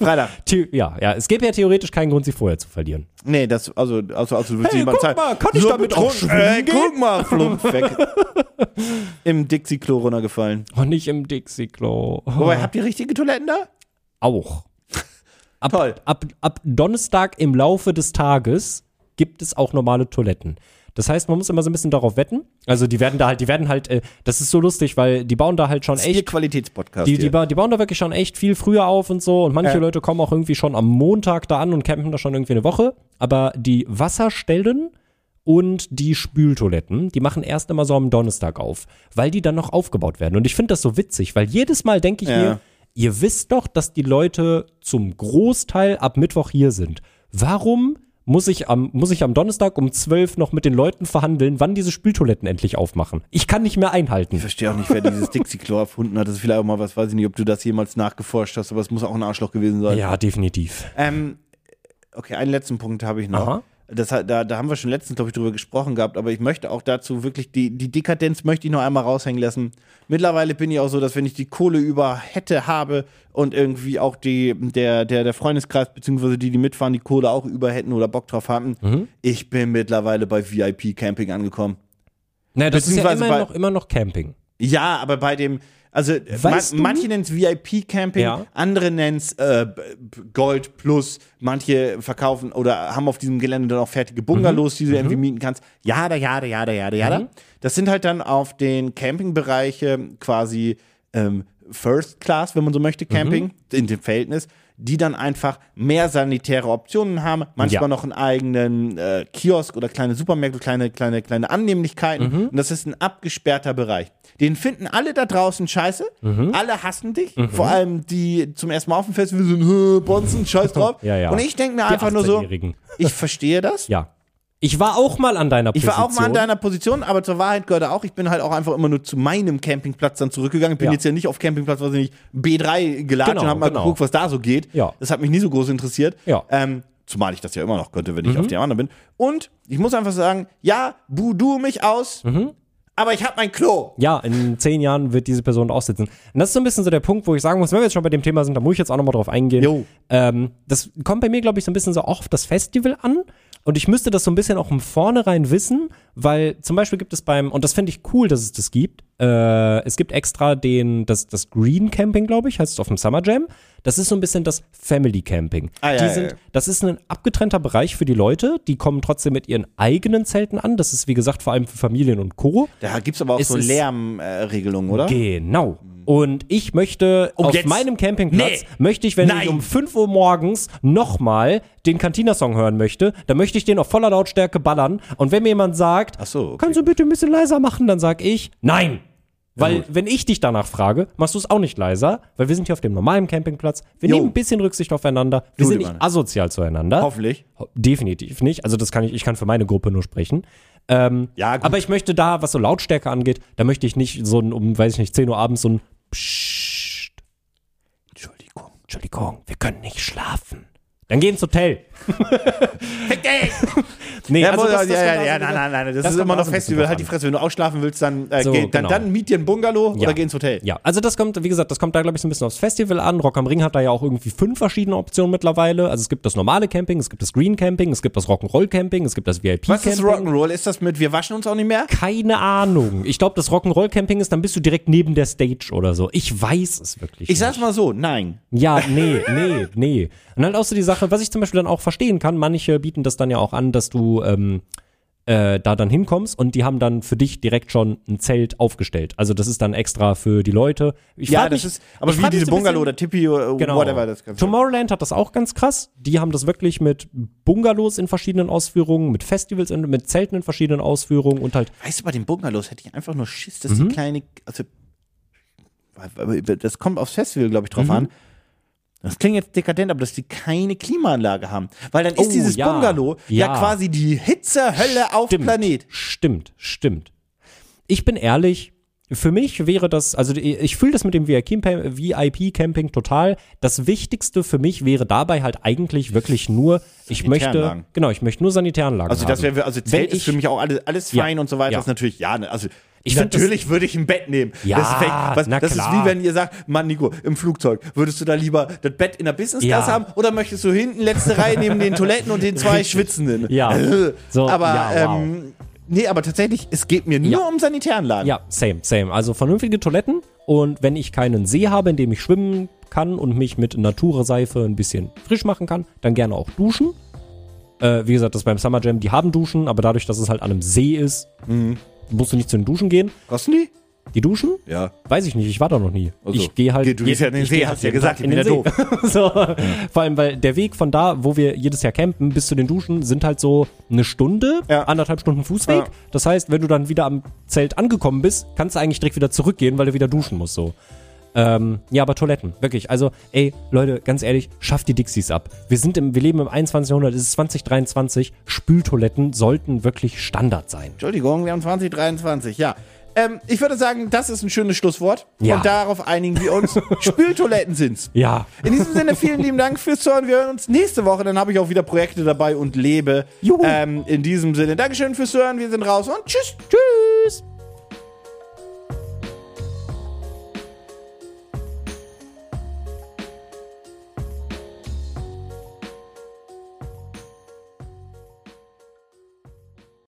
Freitag. Ja, ja, es gäbe ja theoretisch keinen Grund, sie vorher zu verlieren. Nee, das, also, also, also du Hey, jemand guck zeigen. mal, kann ich so damit auch schwimmen gehen? guck mal, flump weg. Im Dixie-Klo runtergefallen. Und nicht im Dixie-Klo. Wobei, habt ihr richtige Toiletten da? Auch. Ab, Toll. Ab, ab Donnerstag im Laufe des Tages gibt es auch normale Toiletten. Das heißt, man muss immer so ein bisschen darauf wetten. Also die werden da halt, die werden halt, äh, das ist so lustig, weil die bauen da halt schon Das echt Qualitätspodcast. Die, die, ba- die bauen da wirklich schon echt viel früher auf und so. Und manche Ja. Leute kommen auch irgendwie schon am Montag da an und campen da schon irgendwie eine Woche. Aber die Wasserstellen und die Spültoiletten, die machen erst immer so am Donnerstag auf, weil die dann noch aufgebaut werden. Und ich finde das so witzig, weil jedes Mal denke ich Ja. mir, ihr wisst doch, dass die Leute zum Großteil ab Mittwoch hier sind. Warum muss ich am, muss ich am Donnerstag um 12 noch mit den Leuten verhandeln, wann diese Spültoiletten endlich aufmachen? Ich kann nicht mehr einhalten. ich verstehe auch nicht, wer dieses Dixie-Klo erfunden hat. Das ist vielleicht auch mal was, weiß ich nicht, ob du das jemals nachgeforscht hast, aber es muss auch ein Arschloch gewesen sein. Ja, definitiv. Ähm, okay, einen letzten Punkt habe ich noch. Aha. Das, da, da haben wir schon letztens, glaube ich, drüber gesprochen gehabt, aber ich möchte auch dazu wirklich, die, die Dekadenz möchte ich noch einmal raushängen lassen. Mittlerweile bin ich auch so, dass wenn ich die Kohle über hätte, habe und irgendwie auch die, der, der, der Freundeskreis, beziehungsweise die, die mitfahren, die Kohle auch über hätten oder Bock drauf haben, Mhm. ich bin mittlerweile bei VIP-Camping angekommen. Naja, das ist ja immer noch, immer noch Camping. Ja, aber bei dem, Also Weißt man, manche nennen es VIP-Camping, Ja. andere nennen es äh, Gold Plus, manche verkaufen oder haben auf diesem Gelände dann auch fertige Bungalows, die du irgendwie mieten kannst. Jada, jada, jada, jada, jada. Das sind halt dann auf den Campingbereiche quasi ähm, First Class, wenn man so möchte, Camping, in dem Verhältnis, die dann einfach mehr sanitäre Optionen haben, manchmal Ja. noch einen eigenen äh, Kiosk oder kleine Supermärkte, kleine, kleine, kleine Annehmlichkeiten. Und das ist ein abgesperrter Bereich. Den finden alle da draußen scheiße. Alle hassen dich. Vor allem die zum ersten Mal auf dem Festival sind, "Hä, Bonzen, scheiß drauf. Ja, ja. Und ich denke mir Die einfach nur so, 18-Jährigen. ich verstehe das. Ja. Ich war auch mal an deiner Ich Position. war auch mal an deiner Position, aber zur Wahrheit gehört auch, ich bin halt auch einfach immer nur zu meinem Campingplatz dann zurückgegangen. Ich bin Ja. jetzt ja nicht auf Campingplatz, was ich nicht, B3 gelatscht Genau, und hab mal genau. geguckt, was da so geht. Ja. Das hat mich nie so groß interessiert. Ja. Mhm. Ähm, zumal ich das ja immer noch könnte, wenn ich auf dem anderen bin. Und ich muss einfach sagen, ja, buh du mich aus, Mhm. aber ich habe mein Klo. Ja, in zehn Jahren wird diese Person aussitzen. Und das ist so ein bisschen so der Punkt, wo ich sagen muss, wenn wir jetzt schon bei dem Thema sind, da muss ich jetzt auch nochmal drauf eingehen. Jo. Ähm, das kommt bei mir, glaube ich, so ein bisschen so auch auf das Festival an. Und ich müsste das so ein bisschen auch im Vornherein wissen, weil zum Beispiel gibt es beim, und das finde ich cool, dass es das gibt, äh, es gibt extra den, das, das Green Camping, glaube ich, heißt es auf dem Summer Jam. Das ist so ein bisschen das Family Camping. Ah, ja, die sind, ja. Das ist ein abgetrennter Bereich für die Leute, die kommen trotzdem mit ihren eigenen Zelten an. Das ist, wie gesagt, vor allem für Familien und Co. Da gibt's aber auch Es so Lärmregelungen, oder? Genau. Und ich möchte Oh, auf jetzt? meinem Campingplatz, Nee. möchte ich, wenn Nein. ich um 5 Uhr morgens nochmal den Cantina-Song hören möchte, dann möchte ich den auf voller Lautstärke ballern. Und wenn mir jemand sagt, so, okay. kannst du bitte ein bisschen leiser machen, dann sag ich, nein. Weil, wenn ich dich danach frage, machst du es auch nicht leiser, weil wir sind hier auf dem normalen Campingplatz. Wir Jo. nehmen ein bisschen Rücksicht aufeinander. Wir Du, sind nicht Mann. asozial zueinander. Hoffentlich. Ho- Definitiv nicht. Also das kann ich, ich kann für meine Gruppe nur sprechen. Ähm, Ja, gut. aber ich möchte da, was so Lautstärke angeht, da möchte ich nicht so ein, um, weiß ich nicht, 10 Uhr abends so ein Psst. Entschuldigung. Entschuldigung, wir können nicht schlafen. Dann geh ins Hotel. Fick dich! Nee, Ja, also das, das ja, ja, ja, so nein, nein, nein, das, das ist immer noch so ein bisschen Festival. Halt die. Fresse. Wenn du ausschlafen willst, dann, äh, So, geh, dann, genau. dann miet dir ein Bungalow Ja. oder geh ins Hotel. Ja, also das kommt, wie gesagt, das kommt da, glaube ich, so ein bisschen aufs Festival an. Rock am Ring hat da ja auch irgendwie fünf verschiedene Optionen mittlerweile. Also es gibt das normale Camping, es gibt das Green Camping, es gibt das Rock'n'Roll Camping, es gibt das VIP Was Camping. ist Rock'n'Roll? Ist das mit wir waschen uns auch nicht mehr? Keine Ahnung. Ich glaube, das Rock'n'Roll Camping ist, dann bist du direkt neben der Stage oder so. Ich weiß es wirklich Ich nicht. sag's mal so, nein. Ja, nee, nee, nee. Und halt auch so die Sache, was ich zum Beispiel dann auch verstehen kann, manche bieten das dann ja auch an, dass du ähm, äh, da dann hinkommst und die haben dann für dich direkt schon ein Zelt aufgestellt. Also das ist dann extra für die Leute. Ich Ja, das mich- ist, aber wie diese so Bungalow bisschen- oder Tippi oder Genau. whatever das Ganze. Tomorrowland hat das auch ganz krass. Die haben das wirklich mit Bungalows in verschiedenen Ausführungen, mit Festivals, in, mit Zelten in verschiedenen Ausführungen und halt Weißt du, bei den Bungalows hätte ich einfach nur Schiss, dass Mhm. die kleine, also, das kommt aufs Festival, glaube ich, drauf Mhm. an. Das klingt jetzt dekadent, aber dass die keine Klimaanlage haben. Weil dann ist Oh, dieses ja. Bungalow ja. Ja. quasi die Hitzehölle auf Stimmt. Planet. Stimmt, stimmt. Ich bin ehrlich, für mich wäre das, also ich fühle das mit dem VIP-Camping total. Das Wichtigste für mich wäre dabei halt eigentlich wirklich nur, ich möchte, genau, ich möchte nur Sanitäranlagen Also das wäre, also Zelt ist ich- für mich auch alles, alles Ja. fein und so weiter. Ja. Das ist natürlich, ja, ne, also Ich natürlich würde ich ein Bett nehmen. Ja, das ist, was, na das klar. ist wie wenn ihr sagt, Mann, Nico, im Flugzeug, würdest du da lieber das Bett in der Business Class Ja. haben oder möchtest du hinten letzte Reihe neben den Toiletten und den zwei Schwitzenden? Ja. So, aber ja, wow. ähm, nee, aber tatsächlich, es geht mir nur Ja. um Sanitäranlagen. Ja, same, same. Also vernünftige Toiletten und wenn ich keinen See habe, in dem ich schwimmen kann und mich mit Naturseife ein bisschen frisch machen kann, dann gerne auch duschen. Äh, wie gesagt, das beim Summer Jam, die haben Duschen, aber dadurch, dass es halt an einem See ist, Mhm. Musst du nicht zu den Duschen gehen. Kosten die? Die Duschen? Ja. Weiß ich nicht, ich war da noch nie. Also, ich gehe halt. du gehst ja in den See, geh hast ja jeden gesagt, Tag ich bin ja See. so, Vor allem, weil der Weg von da, wo wir jedes Jahr campen, bis zu den Duschen, sind halt so eine Stunde, Ja. anderthalb Stunden Fußweg. Ja. Das heißt, wenn du dann wieder am Zelt angekommen bist, kannst du eigentlich direkt wieder zurückgehen, weil du wieder duschen musst. So. Ähm, ja, aber Toiletten, wirklich. Also, ey, Leute, ganz ehrlich, schafft die Dixies ab. Wir sind im, wir leben im 21. Jahrhundert, es ist 2023. Spültoiletten sollten wirklich Standard sein. Entschuldigung, wir haben 2023, ja. Ähm, ich würde sagen, das ist ein schönes Schlusswort. Ja. Und darauf einigen wir uns. Spültoiletten sind's. Ja. In diesem Sinne, vielen lieben Dank fürs Zuhören. Wir hören uns nächste Woche. Dann habe ich auch wieder Projekte dabei und lebe. Juhu. Ähm, in diesem Sinne, Dankeschön fürs Zuhören. Wir sind raus und tschüss. Tschüss.